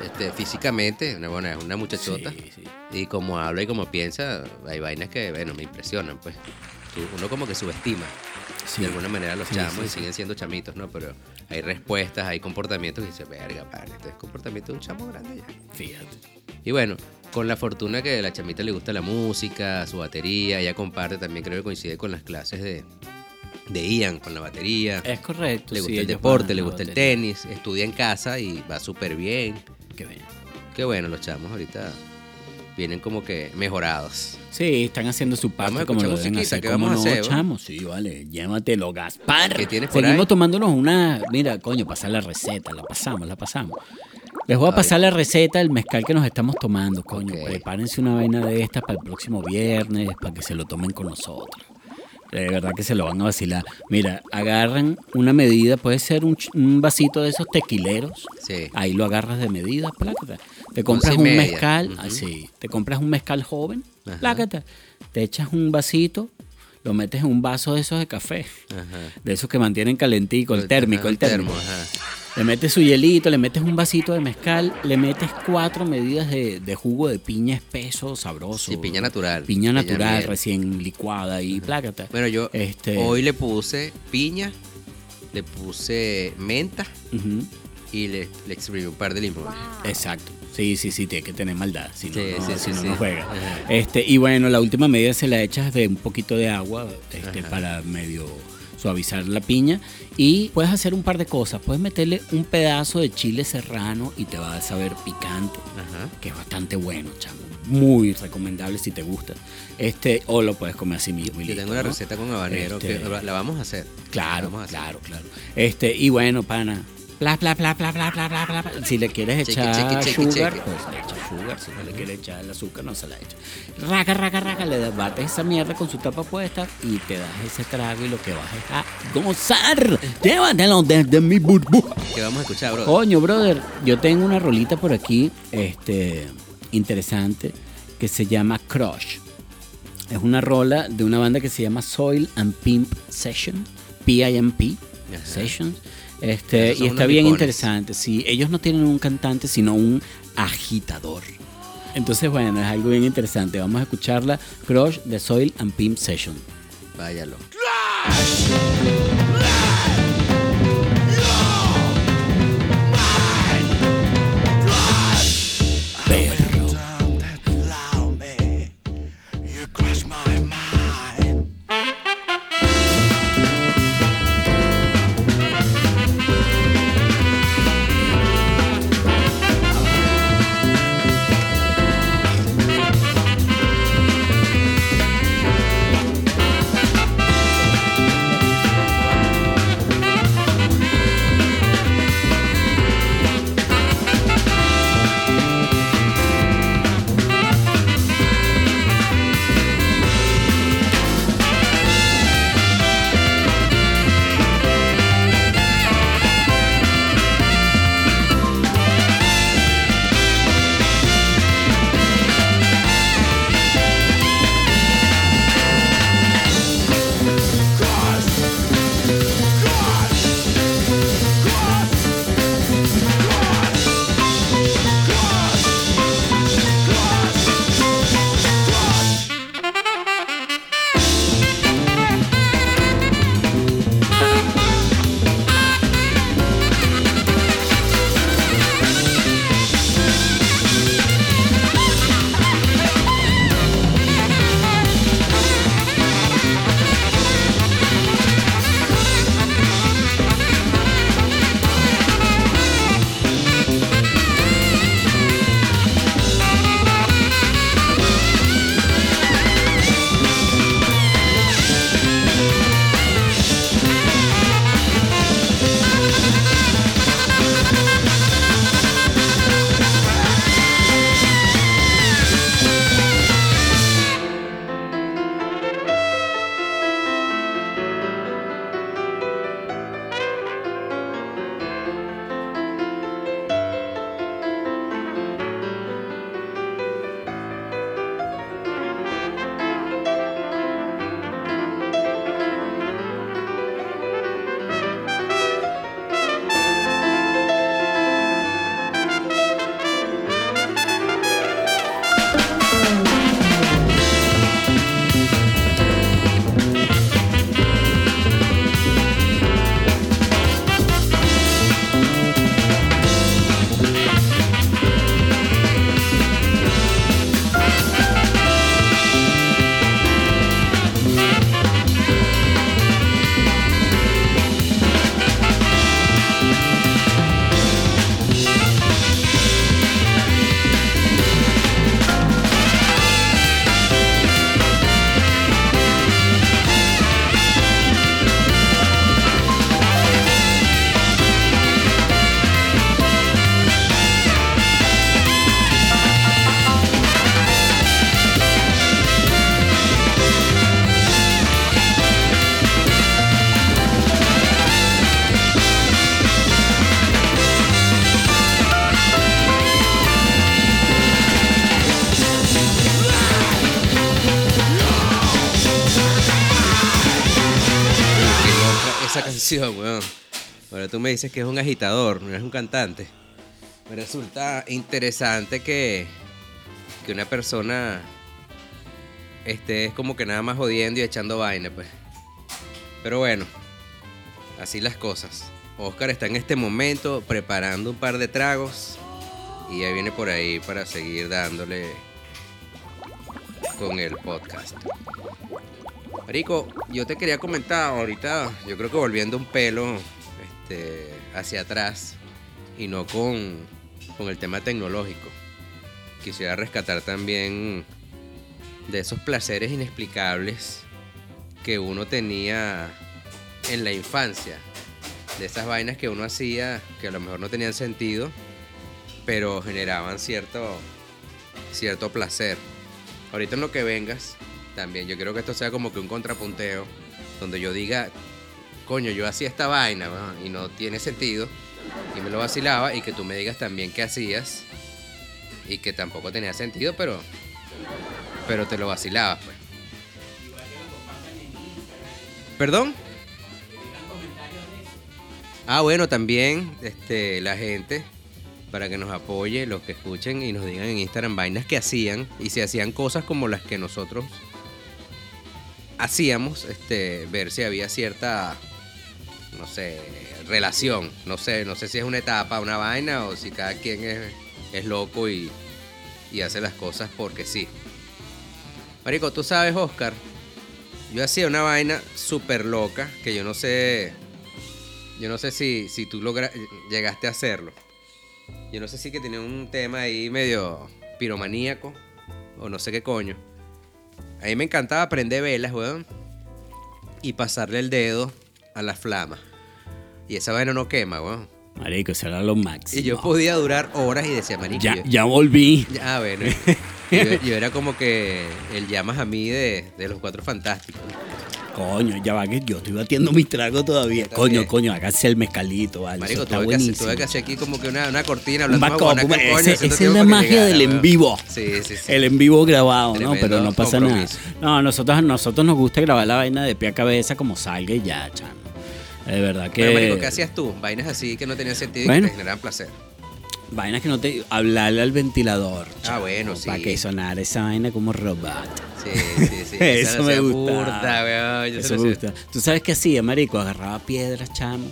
Este, físicamente, una, buena, una muchachota. Sí, sí. Y como habla y como piensa, hay vainas que, bueno, me impresionan, pues. Tú- Uno como que subestima Sí. de alguna manera a los Sí, chamos sí, y sí. siguen siendo chamitos, ¿no? Pero hay respuestas, hay comportamientos y dice, verga, padre, este es comportamiento de un chamo grande ya. Fíjate. Y bueno, con la fortuna que a la chamita le gusta la música, su batería, ella comparte también, creo que coincide con las clases de, de Ian, con la batería. Es correcto. le sí, gusta el ellos deporte, le gusta el tenis, estudia en casa y va súper bien. Qué bien. Qué bueno, los chamos ahorita vienen como que mejorados. Sí, están haciendo su parte Vamos como lo deben hacer. ¿qué ¿Cómo vamos a no, hacer, chamo? Sí, vale. Llévatelo, Gaspar. ¿Qué tienes por Seguimos ahí? tomándonos una... Mira, coño, pasar la receta. La pasamos, la pasamos. Les voy a pasar la receta del mezcal que nos estamos tomando, coño. Prepárense una vaina de estas para el próximo viernes, para que se lo tomen con nosotros. De verdad que se lo van a vacilar. Mira, agarran una medida, puede ser un, un vasito de esos tequileros. Sí. Ahí lo agarras de medida, plácata. Te compras un mezcal, así. Te compras un mezcal joven. Plácata. Te echas un vasito, lo metes en un vaso de esos de café. Ajá. De esos que mantienen calentico, el térmico, el térmico. ajá. Le metes su hielito, le metes un vasito de mezcal, le metes cuatro medidas de, de jugo de piña espeso, sabroso. Sí, piña natural. Piña natural, miel. recién licuada y plácata. Bueno, yo Este- hoy le puse piña, le puse menta y le, le exprimí un par de limones. Exacto. Sí, sí, sí, tiene que tener maldad. Si no, Sí, no, sí, si sí, no, no juega. Ajá. Este, y bueno, la última medida se la echas de un poquito de agua este, para medio suavizar la piña. Y puedes hacer un par de cosas. Puedes meterle un pedazo de chile serrano y te va a saber picante. Ajá. que es bastante bueno, chamo. Muy recomendable si te gusta. Este, o lo puedes comer así mismo. y Yo listo, tengo una ¿no? receta con habanero Este, que la la vamos a hacer. Claro, La vamos a hacer. claro, claro. Este, y bueno, pana. Bla, bla, bla, bla, bla, bla, bla, bla. Si le quieres Cheque, echar cheque, sugar, cheque. pues le echas sugar. Si no le quieres echar el azúcar, no se la echa. Raca, raca, raca, le bates esa mierda con su tapa puesta y te das ese trago y lo que vas es a gozar. Llévatelo desde mi burbuja. ¿Qué vamos a escuchar, bro? Coño, brother, yo tengo una rolita por aquí, este, interesante, que se llama Crush. Es una rola de una banda que se llama Soil and Pimp Session, P-I-M-P. Sessions. Este, y está bien interesante. Sí, ellos no tienen un cantante, sino un agitador. Entonces, bueno, es algo bien interesante. Vamos a escucharla, Crush de Soil and Pimp Session. Váyalo. Perro. Me dices que es un agitador, no es un cantante. Me resulta interesante que, que una persona esté como que nada más jodiendo y echando vaina, pues. Pero bueno, así las cosas. Oscar está en este momento preparando un par de tragos y ya viene por ahí para seguir dándole con el podcast. Marico, yo te quería comentar ahorita, yo creo que volviendo un pelo este, hacia atrás y no con, con el tema tecnológico. Quisiera rescatar también de esos placeres inexplicables que uno tenía en la infancia. De esas vainas que uno hacía que a lo mejor no tenían sentido, pero generaban cierto, cierto placer. Ahorita en lo que vengas, también yo quiero que esto sea como que un contrapunteo, donde yo diga, coño, yo hacía esta vaina y no tiene sentido, y me lo vacilaba, y que tú me digas también qué hacías, y que tampoco tenía sentido, pero, pero te lo vacilabas, pues. ¿Perdón? Ah, bueno, también este, la gente, para que nos apoye, los que escuchen y nos digan en Instagram vainas que hacían y si hacían cosas como las que nosotros hacíamos, este, ver si había cierta, no sé, relación. No sé, no sé si es una etapa, una vaina o si cada quien es, es loco y, y hace las cosas porque sí. Marico, tú sabes, Oscar, yo hacía una vaina súper loca que yo no sé. Yo no sé si, si tú logra, llegaste a hacerlo. Yo no sé si que tenía un tema ahí medio piromaníaco o no sé qué coño. A mí me encantaba prender velas, weón, y pasarle el dedo a la flama. Y esa vaina no quema, weón. Marico, eso era lo máximo. Y yo podía durar horas y decía, marico, ya, yo- ya volví. Ya, bueno. yo, yo era como que el llamas a mí de, de los cuatro fantásticos. Coño, ya va que yo estoy batiendo mis tragos todavía. Coño, coño, hágase el mezcalito, vale. Marico, tuve que, hacer, buenísimo. tuve que hacer aquí como que una, una cortina hablando más haciendo esa es la magia llegara, del en vivo. Sí, sí, sí. El en vivo grabado, ¿no? Pero no pasa nada. No, nosotros, nosotros nos gusta grabar la vaina de pie a cabeza como salga y ya, chamo. De verdad que. Pero, marico, ¿qué hacías tú? Vainas así que no tenían sentido y que te generaban placer. Vainas que no te. Hablarle al ventilador. Ah, bueno, sí. Para que sonara esa vaina como robot. Sí, sí, sí. Eso me gusta. Eso me gusta. ¿Tú sabes qué hacía, marico? Agarraba piedras, chamo,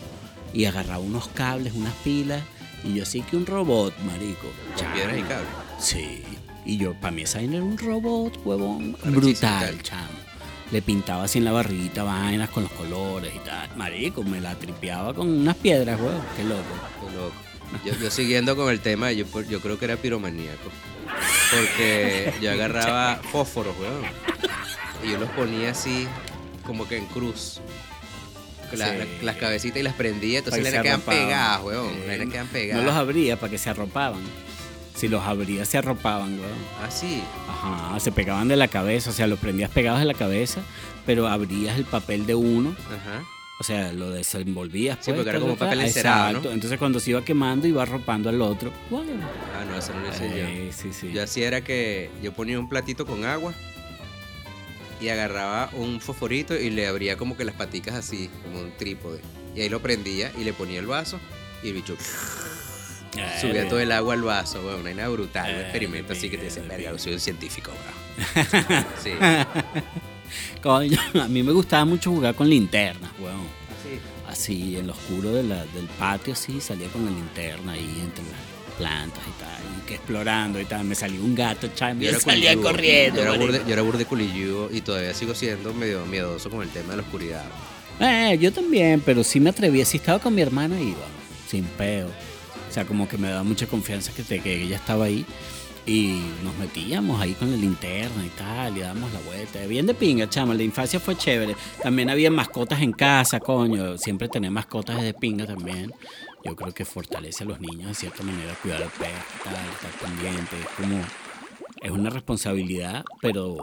y agarraba unos cables, unas pilas, y yo sí que un robot, marico. Con piedras y cables. Sí. Y yo, para mí esa vaina era un robot, huevón. Brutal, tal. chamo. Le pintaba así en la barriguita vainas con los colores y tal. Marico, me la tripeaba con unas piedras, huevón. Qué loco. Qué loco. Yo, yo siguiendo con el tema, yo, yo creo que era piromaníaco. Porque yo agarraba fósforos, weón. Y yo los ponía así, como que en cruz. La- Sí. la- las cabecitas y las prendía, entonces las quedan pegadas, weón. Nenas quedan No pegadas. los abría para que se arropaban. Si los abría, se arropaban, huevón. Ah, sí. Ajá, se pegaban de la cabeza, o sea, los prendías pegados de la cabeza, pero abrías el papel de uno, Ajá. o sea, lo desenvolvías. Sí, pues, porque era como papel encerado, Exacto, ¿no? entonces cuando se iba quemando iba arropando al otro. Wow. Ah, no, eso no lo hice yo. Eh, sí, sí. Yo hacía era que yo ponía un platito con agua y agarraba un fosforito y le abría como que las paticas así, como un trípode. Y ahí lo prendía y le ponía el vaso y el bicho Eh, subía todo el agua al vaso, weón. Una vaina brutal, un Eh, experimento así que te dicen, verga, bien. soy un científico. Sí. Coño, a mí me gustaba mucho jugar con linternas, weón. sí. Así, en lo oscuro de la- del patio, sí, salía con la linterna ahí entre las plantas y tal, y que explorando y tal. Me salió un gato, chamo, y Yo salía culilludo. corriendo. Yo era, burde, yo era burde culilludo y todavía sigo siendo medio miedoso con el tema de la oscuridad. Eh, yo también, pero sí me atreví. Si estaba con mi hermana, iba, sin peo. O sea, como que me daba mucha confianza que, que ella estaba ahí. Y nos metíamos ahí con la linterna y tal, y dábamos la vuelta. Bien de pinga, chama. La infancia fue chévere. También había mascotas en casa, coño. Siempre tener mascotas es de pinga también. Yo creo que fortalece a los niños de cierta manera, cuidar al perro tal, estar pendiente. Es como. Es una responsabilidad, pero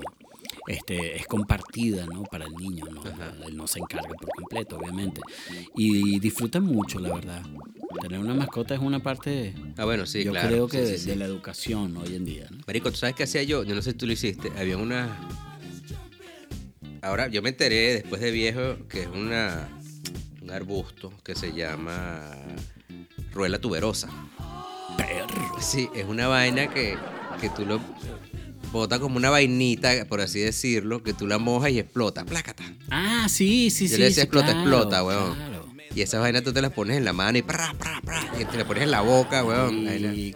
este, es compartida, ¿no? Para el niño, ¿no? Él no se encarga por completo, obviamente. Y disfrutan mucho, la verdad. Tener una mascota es una parte, Ah, bueno, sí, yo claro. creo sí, que sí, de, sí. de la educación hoy en día, ¿no? Marico, ¿tú sabes qué hacía yo? Yo no sé si tú lo hiciste. Había una. Ahora, yo me enteré después de viejo que es una. un arbusto que se llama ruela tuberosa. Perro. Sí, es una vaina que, que tú lo bota como una vainita, por así decirlo, que tú la mojas y explota, plácata. Ah, sí, sí, Yo sí. le decía sí, explota, claro, explota, weón. claro. Y esa vaina tú te la pones en la mano y pra, pra, pra, y te la pones en la boca, weón.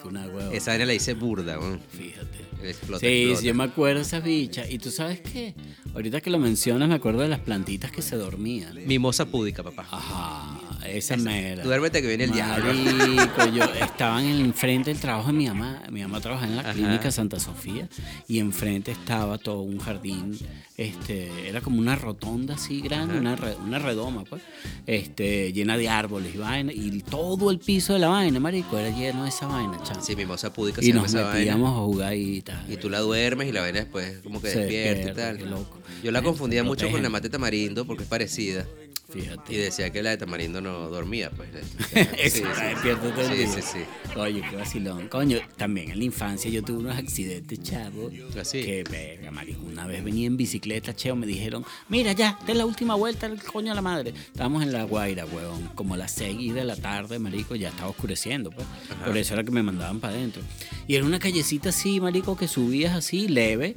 Una huevo. Esa vaina la hice burda, weón. Fíjate. Explota, sí, explota. sí, yo me acuerdo de esas bichas. Y tú sabes qué? Ahorita que lo mencionas, me acuerdo de las plantitas que se dormían. Mimosa púdica, papá. Ajá, esa mera. Duérmete que viene el diablo. Yo estaba en el enfrente del trabajo de mi mamá. Mi mamá trabajaba en la Ajá. clínica Santa Sofía y enfrente estaba todo un jardín. Este, era como una rotonda así grande, una, re- una redoma, pues, este, llena de árboles y vaina. Y todo el piso de la vaina, marico, era lleno de esa vaina, chamo. Sí, mimosa púdica se y nos esa vaina. metíamos a jugar y tal. Y tú la duermes y la vaina después como que despierta y tal. qué loco. Yo la Eh, confundía mucho con la mate tamarindo porque es parecida. Fíjate. Y decía que la de tamarindo no dormía, pues. El sí, sí, sí. Oye, qué vacilón. Coño, también en la infancia yo tuve unos accidentes, chavo. ¿Así? Que verga, marico. Una vez venía en bicicleta, cheo, me dijeron, mira ya, esta es la última vuelta, el coño a la madre. Estábamos en La Guaira, huevón. Como a las 6 de la tarde, marico, ya estaba oscureciendo, pues. Por eso era que me mandaban para adentro. Y era una callecita así, marico, que subías así, leve.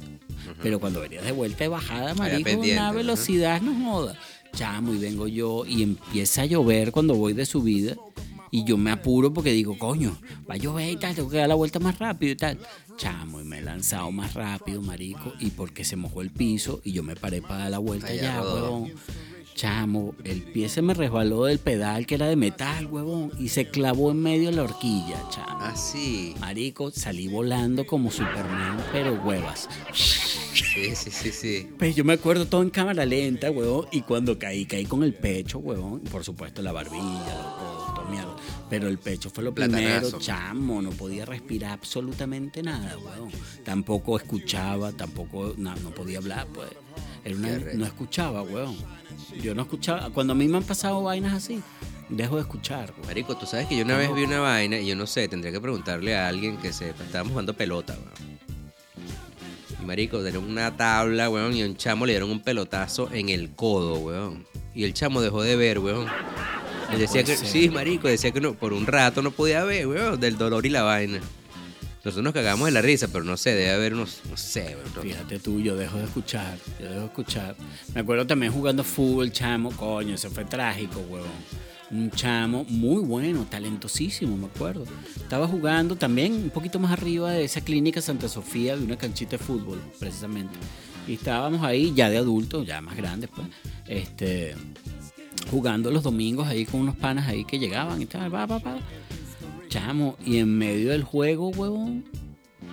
Pero cuando venías de vuelta de bajada, marico, una velocidad no joda. Chamo, y vengo yo y empieza a llover cuando voy de subida. Y yo me apuro porque digo, coño, va a llover y tal, tengo que dar la vuelta más rápido y tal. Chamo, y me he lanzado más rápido, marico, y porque se mojó el piso y yo me paré para dar la vuelta ya, huevón. Chamo, el pie se me resbaló del pedal que era de metal, huevón, y se clavó en medio de la horquilla, chamo. Ah, sí. Marico, salí volando como Superman, pero huevas. Sí, sí, sí, sí. Pues yo me acuerdo todo en cámara lenta, huevón, y cuando caí, caí con el pecho, huevón, y por supuesto la barbilla, los codos, todo mierda. Pero el pecho fue lo Platanazo. primero, chamo, no podía respirar absolutamente nada, huevón. Tampoco escuchaba, tampoco, na- no, podía hablar, pues. Era una- no escuchaba, huevón. Yo no escuchaba, cuando a mí me han pasado vainas así, dejo de escuchar. Marico, tú sabes que yo una vez vi una vaina y yo no sé, tendría que preguntarle a alguien que sepa. Estábamos jugando pelota, weón. Y marico, dieron una tabla, weón, y a un chamo le dieron un pelotazo en el codo, weón. Y el chamo dejó de ver, weón. Él decía que, puede ser. sí, marico, decía que no, por un rato no podía ver, weón, del dolor y la vaina. Nosotros nos cagamos de la risa, pero no sé, debe haber unos, no sé, weón. Fíjate tú, yo dejo de escuchar, yo dejo de escuchar. Me acuerdo también jugando fútbol, chamo, coño, eso fue trágico, huevón. Un chamo muy bueno, talentosísimo, me acuerdo. Estaba jugando también un poquito más arriba de esa clínica Santa Sofía, de una canchita de fútbol, precisamente. Y estábamos ahí, ya de adultos, ya más grandes, pues, este, jugando los domingos ahí con unos panas ahí que llegaban y tal, va, va, va. Chamo, y en medio del juego, huevón,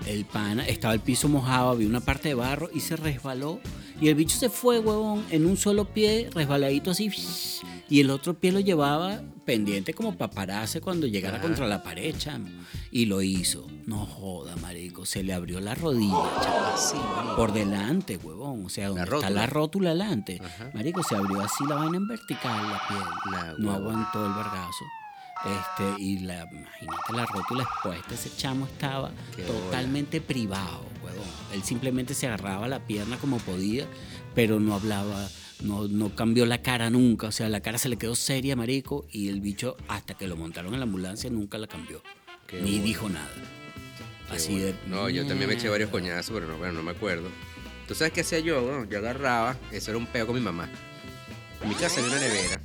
el pana estaba el piso mojado, había una parte de barro y se resbaló. Y el bicho se fue, huevón, en un solo pie, resbaladito así. Y el otro pie lo llevaba pendiente como para pararse cuando llegara contra la pared, chamo. Y lo hizo. No joda, marico. Se le abrió la rodilla, chamo. Así, marico. Por delante, huevón. O sea, donde está rótula. la rótula delante. Ajá. Marico, se abrió así la vaina en vertical, la piel. No aguantó el vergazo. Este, y la, imagínate la rótula expuesta, ese chamo estaba Qué totalmente privado, huevón. Él simplemente se agarraba la pierna como podía, pero no hablaba, no, no cambió la cara nunca. O sea, la cara se le quedó seria, marico, y el bicho, hasta que lo montaron en la ambulancia, nunca la cambió. Qué ni dijo nada. Qué Así de. No, yo también me eché varios coñazos, pero no, bueno, no me acuerdo. ¿Tú sabes qué hacía yo? Bueno, yo agarraba, eso era un peo con mi mamá. En mi casa había una nevera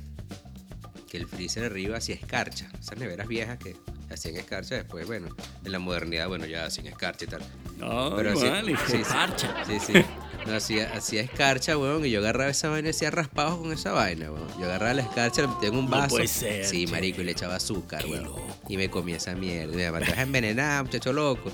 que el freezer arriba hacía escarcha. Esas neveras viejas que hacían escarcha después, bueno, en la modernidad, bueno, ya hacían escarcha y tal. No, Pero hacía- vale, sí, sí. parcha. Sí, sí. No, hacía, hacía escarcha, weón, y yo agarraba esa vaina y hacía raspados con esa vaina, weón. Yo agarraba la escarcha, la metía en un No vaso. puede ser, Sí, che. marico, y le echaba azúcar, weón. loco. Y me comía esa mierda. Me mamá, te vas a envenenar, muchacho loco.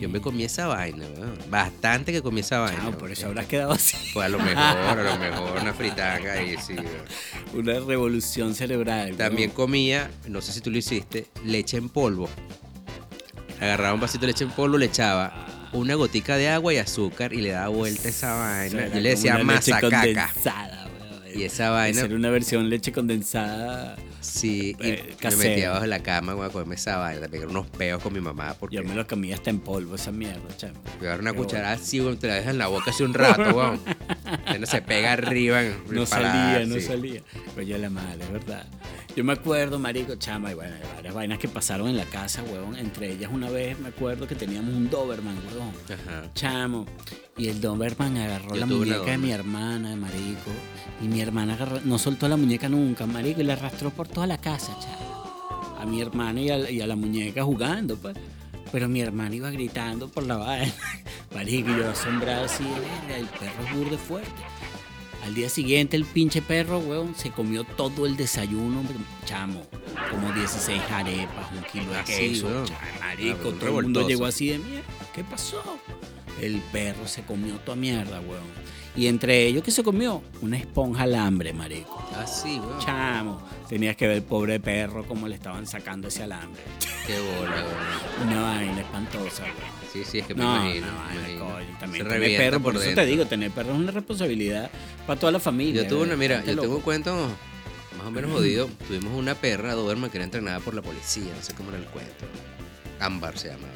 Yo me comí esa vaina, weón. Bastante que comí esa vaina. Weón. por eso habrás quedado así. Pues a lo mejor, a lo mejor una fritanga ahí, sí, weón. Una revolución cerebral. También comía, no sé si tú lo hiciste, leche en polvo. Agarraba un vasito de leche en polvo, le echaba una gotica de agua y azúcar y le daba vuelta esa vaina. era Yo le decía weón. Y esa vaina- Hacer una versión leche condensada. Sí, y Eh, me metía abajo de la cama a comerme esa vaina, pegar unos peos con mi mamá porque Yo me lo comía hasta en polvo, esa mierda, chamo. me dar una Qué cucharada así, güey, te la dejas en la boca hace un rato, weón. no se pega arriba en No paladar, salía, no sí. salía. Coño la madre, es verdad. Yo me acuerdo, marico, chama, y bueno, hay varias vainas que pasaron en la casa, huevón. Entre ellas, una vez me acuerdo que teníamos un Doberman, huevón. Ajá. Chamo. Y el Doberman agarró Yo la muñeca de mi hermana, marico. Y mi hermana agarró- no soltó la muñeca nunca, marico, y la arrastró por toda la casa, chamo. A mi hermana y a, y a la muñeca jugando, pues. Pero mi hermana iba gritando por la vaina. Marico, y yo asombrado así, el perro es burde fuerte. Al día siguiente el pinche perro, weón, se comió todo el desayuno, chamo. Como 16 arepas, un kilo de Ah, queso. chamo, marico, todo el mundo llegó así de mierda. ¿Qué pasó? El perro se comió toda mierda, weón. Y entre ellos, ¿qué se comió? Una esponja alambre, marico. Ah, sí, weón. Chamo, tenías que ver el pobre perro cómo le estaban sacando ese alambre. Qué bola, weón. Una vaina espantosa, weón. Sí, sí, es que me No, imagino. no, me vaina, imagino. coño, también Se tener perro, por, por eso te digo, tener perro es una responsabilidad para toda la familia. Yo tuve una, mira, yo tengo un cuento más o menos jodido. Tuvimos una perra Doberman que era entrenada por la policía, no sé cómo era el cuento. Ámbar se llamaba.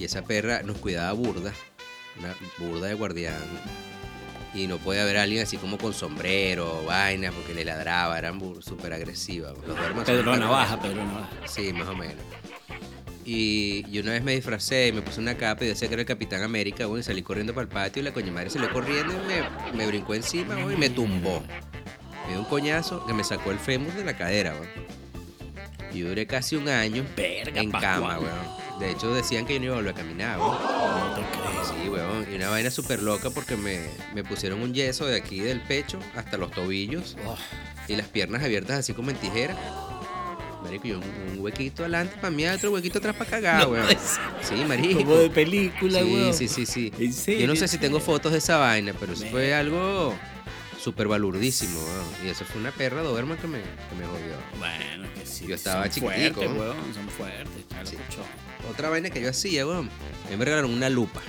Y esa perra nos cuidaba burda, una burda de guardián. Y no puede haber alguien así como con sombrero, vainas, porque le ladraba, eran súper agresivas. Los Pedro Navaja, Pedro Navaja. Sí, más o menos. Y yo una vez me disfracé y me puse una capa y decía que era el Capitán América, bueno, y salí corriendo para el patio y la coña madre salió corriendo y me, me brincó encima, güey, y me tumbó. Me dio un coñazo que me sacó el fémur de la cadera, güey. Y duré casi un año Verga, en cama, güey. De hecho decían que yo no iba a volver a caminar, güey. No te creo. Sí, weón. Y una vaina súper loca porque me, me pusieron un yeso de aquí del pecho hasta los tobillos Oh, y las piernas abiertas así como en tijera. Marico, y un, un huequito adelante para mí, otro huequito atrás para cagar, No weón. Sí, marico. como de película, Sí, weón. sí, sí, sí. ¿En serio? Yo no sé si tengo fotos de esa vaina, pero eso fue algo súper balurdísimo, weón. Y eso fue una perra Doberman que me, que me jodió. Bueno, que sí. Yo estaba son chiquitico, Fuertes, ¿no? weón, son fuertes. Claro, Sí. cucho. Otra vaina que yo hacía, weón. A mí me regalaron una lupa.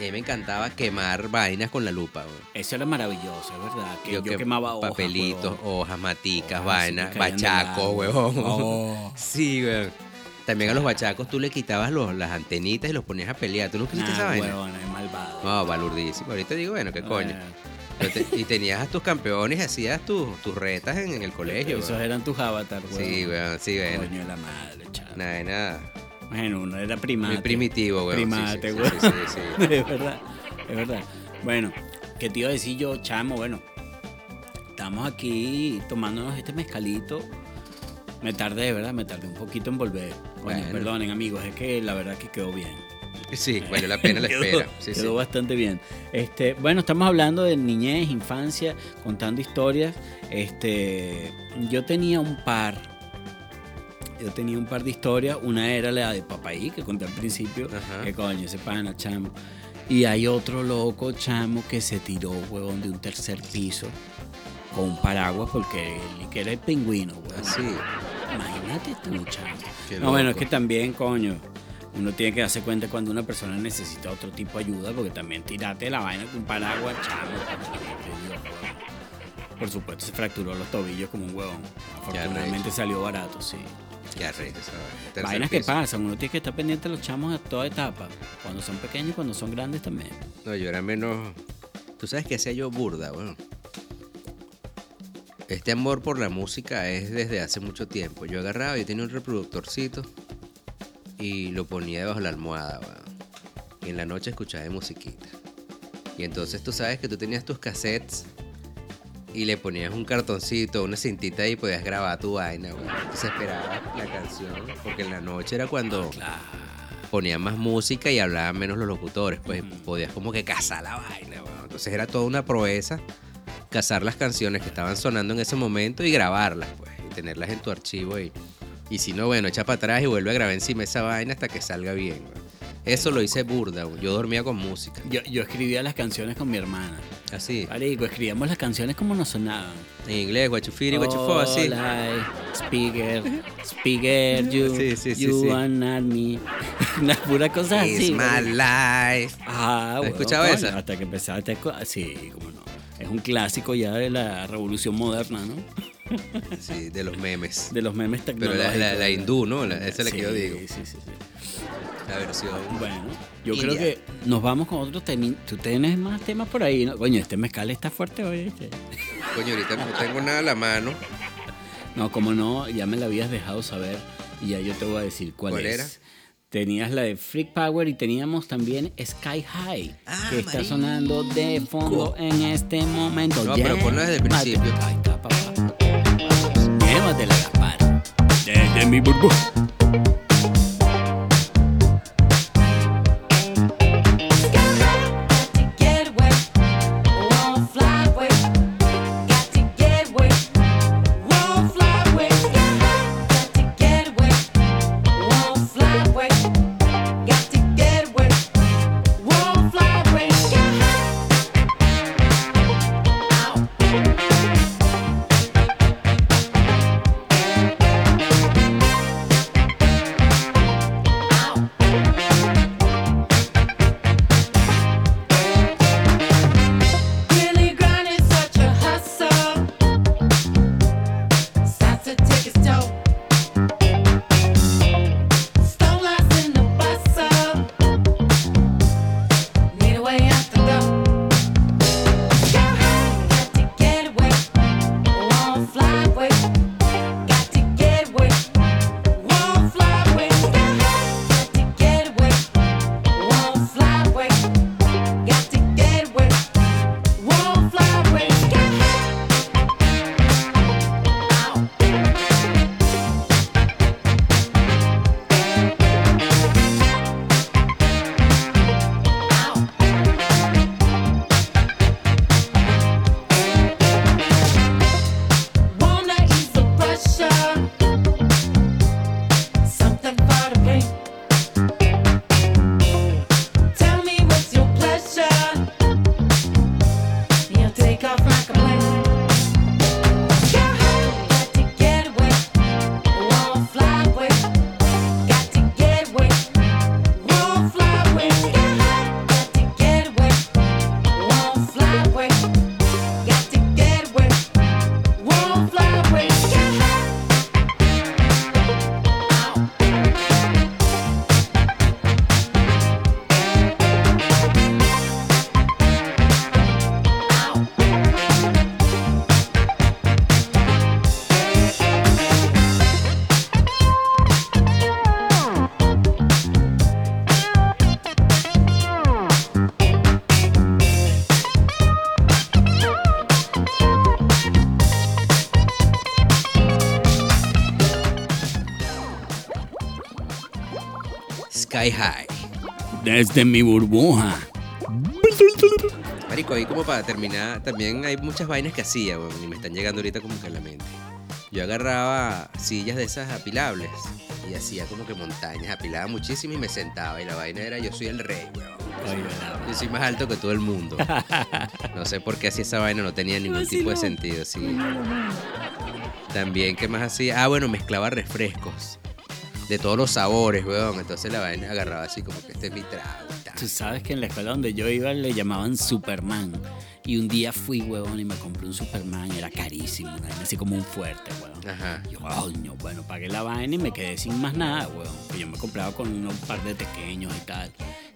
Y a mí me encantaba quemar vainas con la lupa, weón. Eso era maravilloso, es verdad. Que yo, que- quemaba hojas. papelitos, weón. hojas, maticas, Hojas, vainas, bachacos, huevón. Oh. Sí, weón. También a los bachacos tú le quitabas los, las antenitas y los ponías a pelear. ¿Tú nunca hiciste esa vaina? huevón, es malvado. No, balurdísimo. Ahorita digo, bueno, qué coño. Bueno, Pero te- y tenías a tus campeones y hacías tus, tus retas en, en el colegio. Esos weón. eran tus avatars, weón. Sí, weón, sí, bueno. Coño de la madre, chaval. Nada, nada. Bueno, uno era primate. Muy primitivo, weón. Primate, sí, sí, weón. sí, sí, sí. es verdad, es verdad. Bueno, ¿qué te iba a decir yo, chamo? Bueno, estamos aquí tomándonos este mezcalito. Me tardé, ¿verdad? Me tardé un poquito en volver. Coño, Bueno. perdonen, amigos, es que la verdad que quedó bien. Sí, valió la pena la Quedó- espera. Sí, quedó sí. bastante bien. Este, bueno, estamos hablando de niñez, infancia, contando historias. Este, yo tenía un par. Yo tenía un par de historias. Una era la de Papaí, que conté al principio. Ajá. Que coño, ese pana, chamo. Y hay otro loco, chamo, que se tiró, huevón, de un tercer piso con un paraguas porque él que era el pingüino, huevón. Así. Imagínate tú, chamo. Qué no, bueno, es que también, coño, uno tiene que darse cuenta cuando una persona necesita otro tipo de ayuda, porque también tirate la vaina con un paraguas, chamo, por supuesto, se fracturó los tobillos como un huevón. Afortunadamente salió barato, sí. Qué arrecho Vainas que pasan, uno tiene que estar pendiente de los chamos a toda etapa. Cuando son pequeños y cuando son grandes también. No, yo era menos. Tú sabes que hacía yo burda, bueno. Este amor por la música es desde hace mucho tiempo. Yo agarraba, yo tenía un reproductorcito y lo ponía debajo de la almohada, weón. Y en la noche escuchaba de musiquita. Y entonces tú sabes que tú tenías tus cassettes y le ponías un cartoncito, una cintita y podías grabar tu vaina, weón. Entonces esperabas la canción, porque en la noche era cuando ponían más música y hablaban menos los locutores, pues podías como que cazar la vaina, weón. Entonces era toda una proeza cazar las canciones que estaban sonando en ese momento y grabarlas, pues, y tenerlas en tu archivo y, y si no, bueno, echa para atrás y vuelve a grabar encima esa vaina hasta que salga bien, weón. Eso lo hice burda, yo dormía con música. Yo, yo escribía las canciones con mi hermana. Así, Marico, escribíamos las canciones como nos sonaban. en inglés, guachufiri, guachufo, así. Hola, speaker, speaker, you, Sí, sí, sí, you sí. are not me. Una pura cosa It's así. my marico. life. Ah, ¿Has bueno, escuchado coño, esa? Hasta que empezaste a... escu- Sí, cómo no. un clásico ya de la revolución moderna, ¿no? Sí, de los memes. De los memes Pero tecnológicos. la, la, la hindú, ¿no? La- esa es la que yo digo. Sí, sí, sí. La versión. Bueno, yo India. creo que nos vamos con otros temas. Tú tienes más temas por ahí, ¿no? Coño, este mezcal está fuerte hoy, ¿viste? Coño, ahorita no tengo nada a la mano. No, como no, ya me la habías dejado saber y ya yo te voy a decir cuál, ¿Cuál es. era? Tenías la de Freak Power y teníamos también Sky High, Ah, que está sonando de fondo en este momento. No, pero ponlo desde el principio. Desde mi Sky High. Desde mi burbuja. Marico, ahí como para terminar, también hay muchas vainas que hacía, y me están llegando ahorita como que a la mente. Yo agarraba sillas de esas apilables y hacía como que montañas, apilaba muchísimo y me sentaba. Y la vaina era yo soy el rey, weón. Yo soy más alto que todo el mundo. No sé por qué hacía esa vaina, no tenía ningún tipo de sentido, sí. También, ¿qué más hacía? Ah, bueno, mezclaba refrescos. De todos los sabores, weón. Entonces la vaina agarraba así como que este es mi trago. y. Tú sabes que en la escuela donde yo iba le llamaban Superman. Y un día fui, huevón, y me compré un Superman. Era carísimo, una vaina así como un fuerte, huevón. Ajá. Yo, coño, bueno, pagué la vaina y me quedé sin más nada, huevón. Que yo me compraba con un par de pequeños y tal.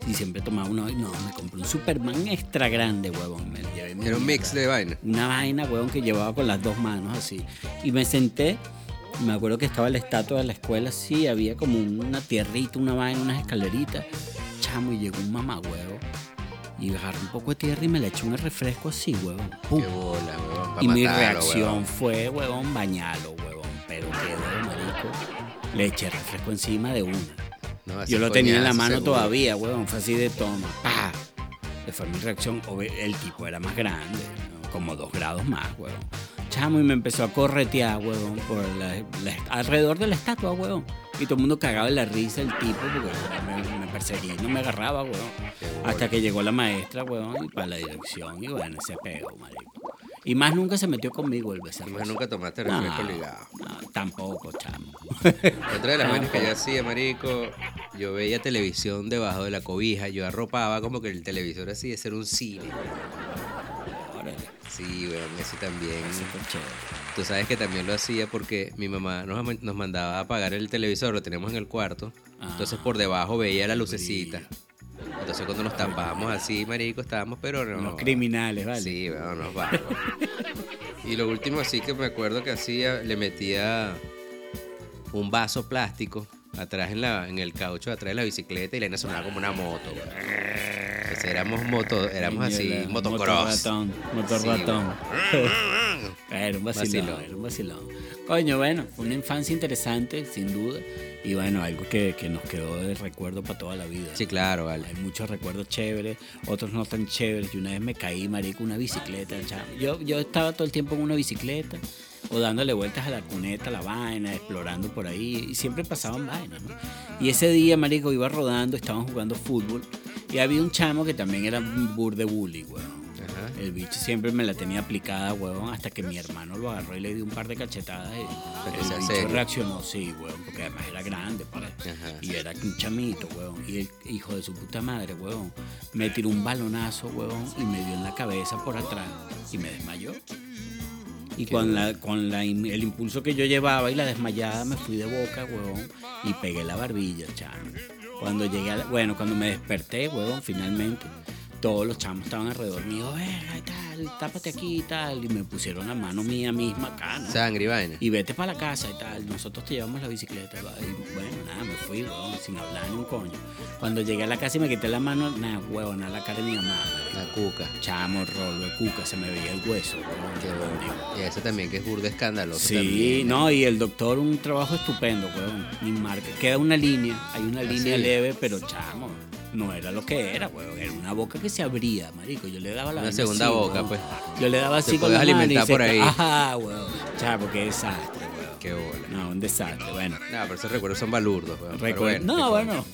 Y siempre tomaba uno. Y no, me compré un Superman extra grande, huevón. Me llevé mi Era un mix de vaina. Una vaina, huevón, que llevaba con las dos manos así. Y me senté, me acuerdo que estaba la estatua de la escuela así, había como una tierrita, una vaina, unas escaleritas. Chamo, y llegó un mamá, huevo. Y agarré un poco de tierra y me le eché un refresco así, huevón. ¡Pum! Qué bola, pa' Y mi matarlo, reacción weón. fue, huevón, bañalo, huevón. Pero quedó, marico. Le eché refresco encima de una. No, Yo lo tenía en la mano seguro. todavía, huevón. Fue así de toma. ¡Pah! Fue mi reacción. El tipo era más grande, ¿no? como dos grados más, huevón. Chamo, y me empezó a corretear, huevón, por la- la- alrededor de la estatua, huevón. Y todo el mundo cagaba de la risa el tipo porque me, me perseguía no me agarraba, huevón. Hasta que llegó la maestra, huevón, y para la dirección. Y bueno, se pegó, marico. Y más nunca se metió conmigo el becerro. Más nunca tomaste No, refresco ligado. no, tampoco, chamo. Otra de las vainas que yo hacía, marico, yo veía televisión debajo de la cobija, yo arropaba como que el televisor así de ser un cine. Sí, weón, ese también. Tú sabes que también lo hacía porque mi mamá nos, nos mandaba a apagar el televisor, lo tenemos en el cuarto. Entonces Ah. por debajo veía la lucecita. Entonces cuando nos tapábamos así, marico, estábamos, pero no. Los criminales, ¿vale? Sí, bueno, nos vamos. y lo último así que me acuerdo que hacía, le metía un vaso plástico atrás en, la, en el caucho, atrás de la bicicleta y la sonaba como una moto. güey. Éramos moto, éramos así, Señora, motocross. Motor ratón, motor Sí, ratón. Era un vacilón, Vacilón. era un vacilón. Coño, bueno, una infancia interesante, sin duda. Y bueno, algo que, que nos quedó de recuerdo para toda la vida. Sí, claro, vale. Hay muchos recuerdos chéveres, otros no tan chéveres. Y una vez me caí, marico, una bicicleta. chamo. Yo, yo estaba todo el tiempo en una bicicleta o dándole vueltas a la cuneta, a la vaina, explorando por ahí. Y siempre pasaban vainas, ¿no? Y ese día, marico, iba rodando, estaban jugando fútbol. Y había un chamo que también era un bur de bully, weón. Ajá. El bicho siempre me la tenía aplicada, huevón, hasta que mi hermano lo agarró y le dio un par de cachetadas. Y el bicho serio. reaccionó, sí, huevón, porque además era grande, para Ajá. Y era un chamito, huevón. Y el hijo de su puta madre, huevón, me tiró un balonazo, huevón, y me dio en la cabeza por atrás y me desmayó. Y con, la, con la, el impulso que yo llevaba y la desmayada me fui de boca, huevón, y pegué la barbilla, chamo. Cuando llegué a la- bueno, cuando me desperté, huevón, finalmente, todos los chamos estaban alrededor mío, verga y tal, tápate aquí y tal, y me pusieron la mano mía misma acá, ¿no? Sangre y vaina. Y vete para la casa y tal. Nosotros te llevamos la bicicleta. Y bueno, nada, me fui, weón, sin hablar ni un coño. Cuando llegué a la casa y me quité la mano, nada, huevón, a la cara de mi mamá. La cuca. Chamo, rolo de cuca, se me veía el hueso. Qué bueno. Y ese también que es burda escandaloso. Sí, también. no, y el doctor, un trabajo estupendo, weón. Ni marca. Queda una línea, hay una línea sí? leve, pero chamo, no era lo que era, weón. Era una boca que se abría, marico. Yo le daba la Una segunda así, boca. Pues. Yo le daba así con la mano y se por ahí. Ajá, weón. Chamo, qué desastre, weón. Qué bola. No, un desastre, bueno. No, pero esos recuerdos son balurdos. weón. Bueno, no, bueno,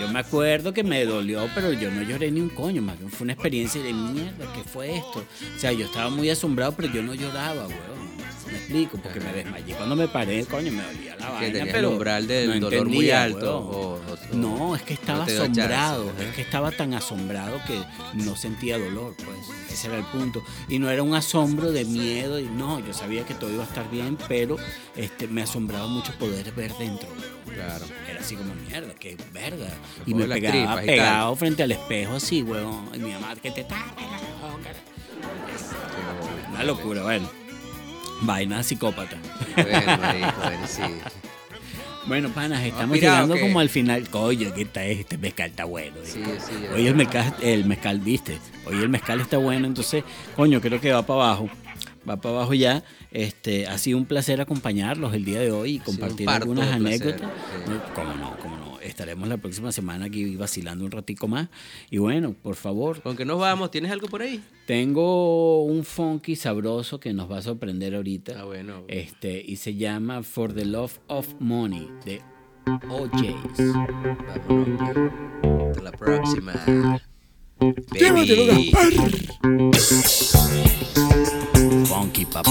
yo me acuerdo que me dolió, pero yo no lloré ni un coño, más fue una experiencia de mierda, ¿qué fue esto? O sea, yo estaba muy asombrado, pero yo no lloraba, weón. Me explico, porque me desmayé. Cuando me paré, coño, me dolía la Que vaina, tenías pero el umbral del no dolor muy alto, weón. o- o- no, es que estaba no chance, asombrado, es que estaba tan asombrado que no sentía dolor, pues. Ese era el punto. Y no era un asombro de miedo, y no, yo sabía que todo iba a estar bien, pero este, me asombraba mucho poder ver dentro. Claro. Era así como mierda, qué verga. Me Y me pegaba y pegado frente al espejo así, weón. Y mi mamá, que te. Qué Una locura, bueno. Vaina psicópata. Bueno, marico, bueno, sí. Bueno, panas, estamos llegando ¿qué? como al final. Coño, que está este mezcal está bueno. Sí, sí. Hoy el mezcal, el mezcal, viste. Hoy el mezcal está bueno, entonces, coño, creo que va para abajo. Va para abajo ya. Este, ha sido un placer acompañarlos el día de hoy y compartir algunas anécdotas. sí. Cómo no, cómo no. Estaremos la próxima semana aquí vacilando un ratico más. Y bueno, por favor, ¿Con qué nos vamos? ¿Tienes algo por ahí? tengo un funky sabroso que nos va a sorprender ahorita. Ah, bueno. Este, y se llama For the Love of Money de OJs. Vámonos. Hasta la próxima. Llévatelo, Baby. Funky papá.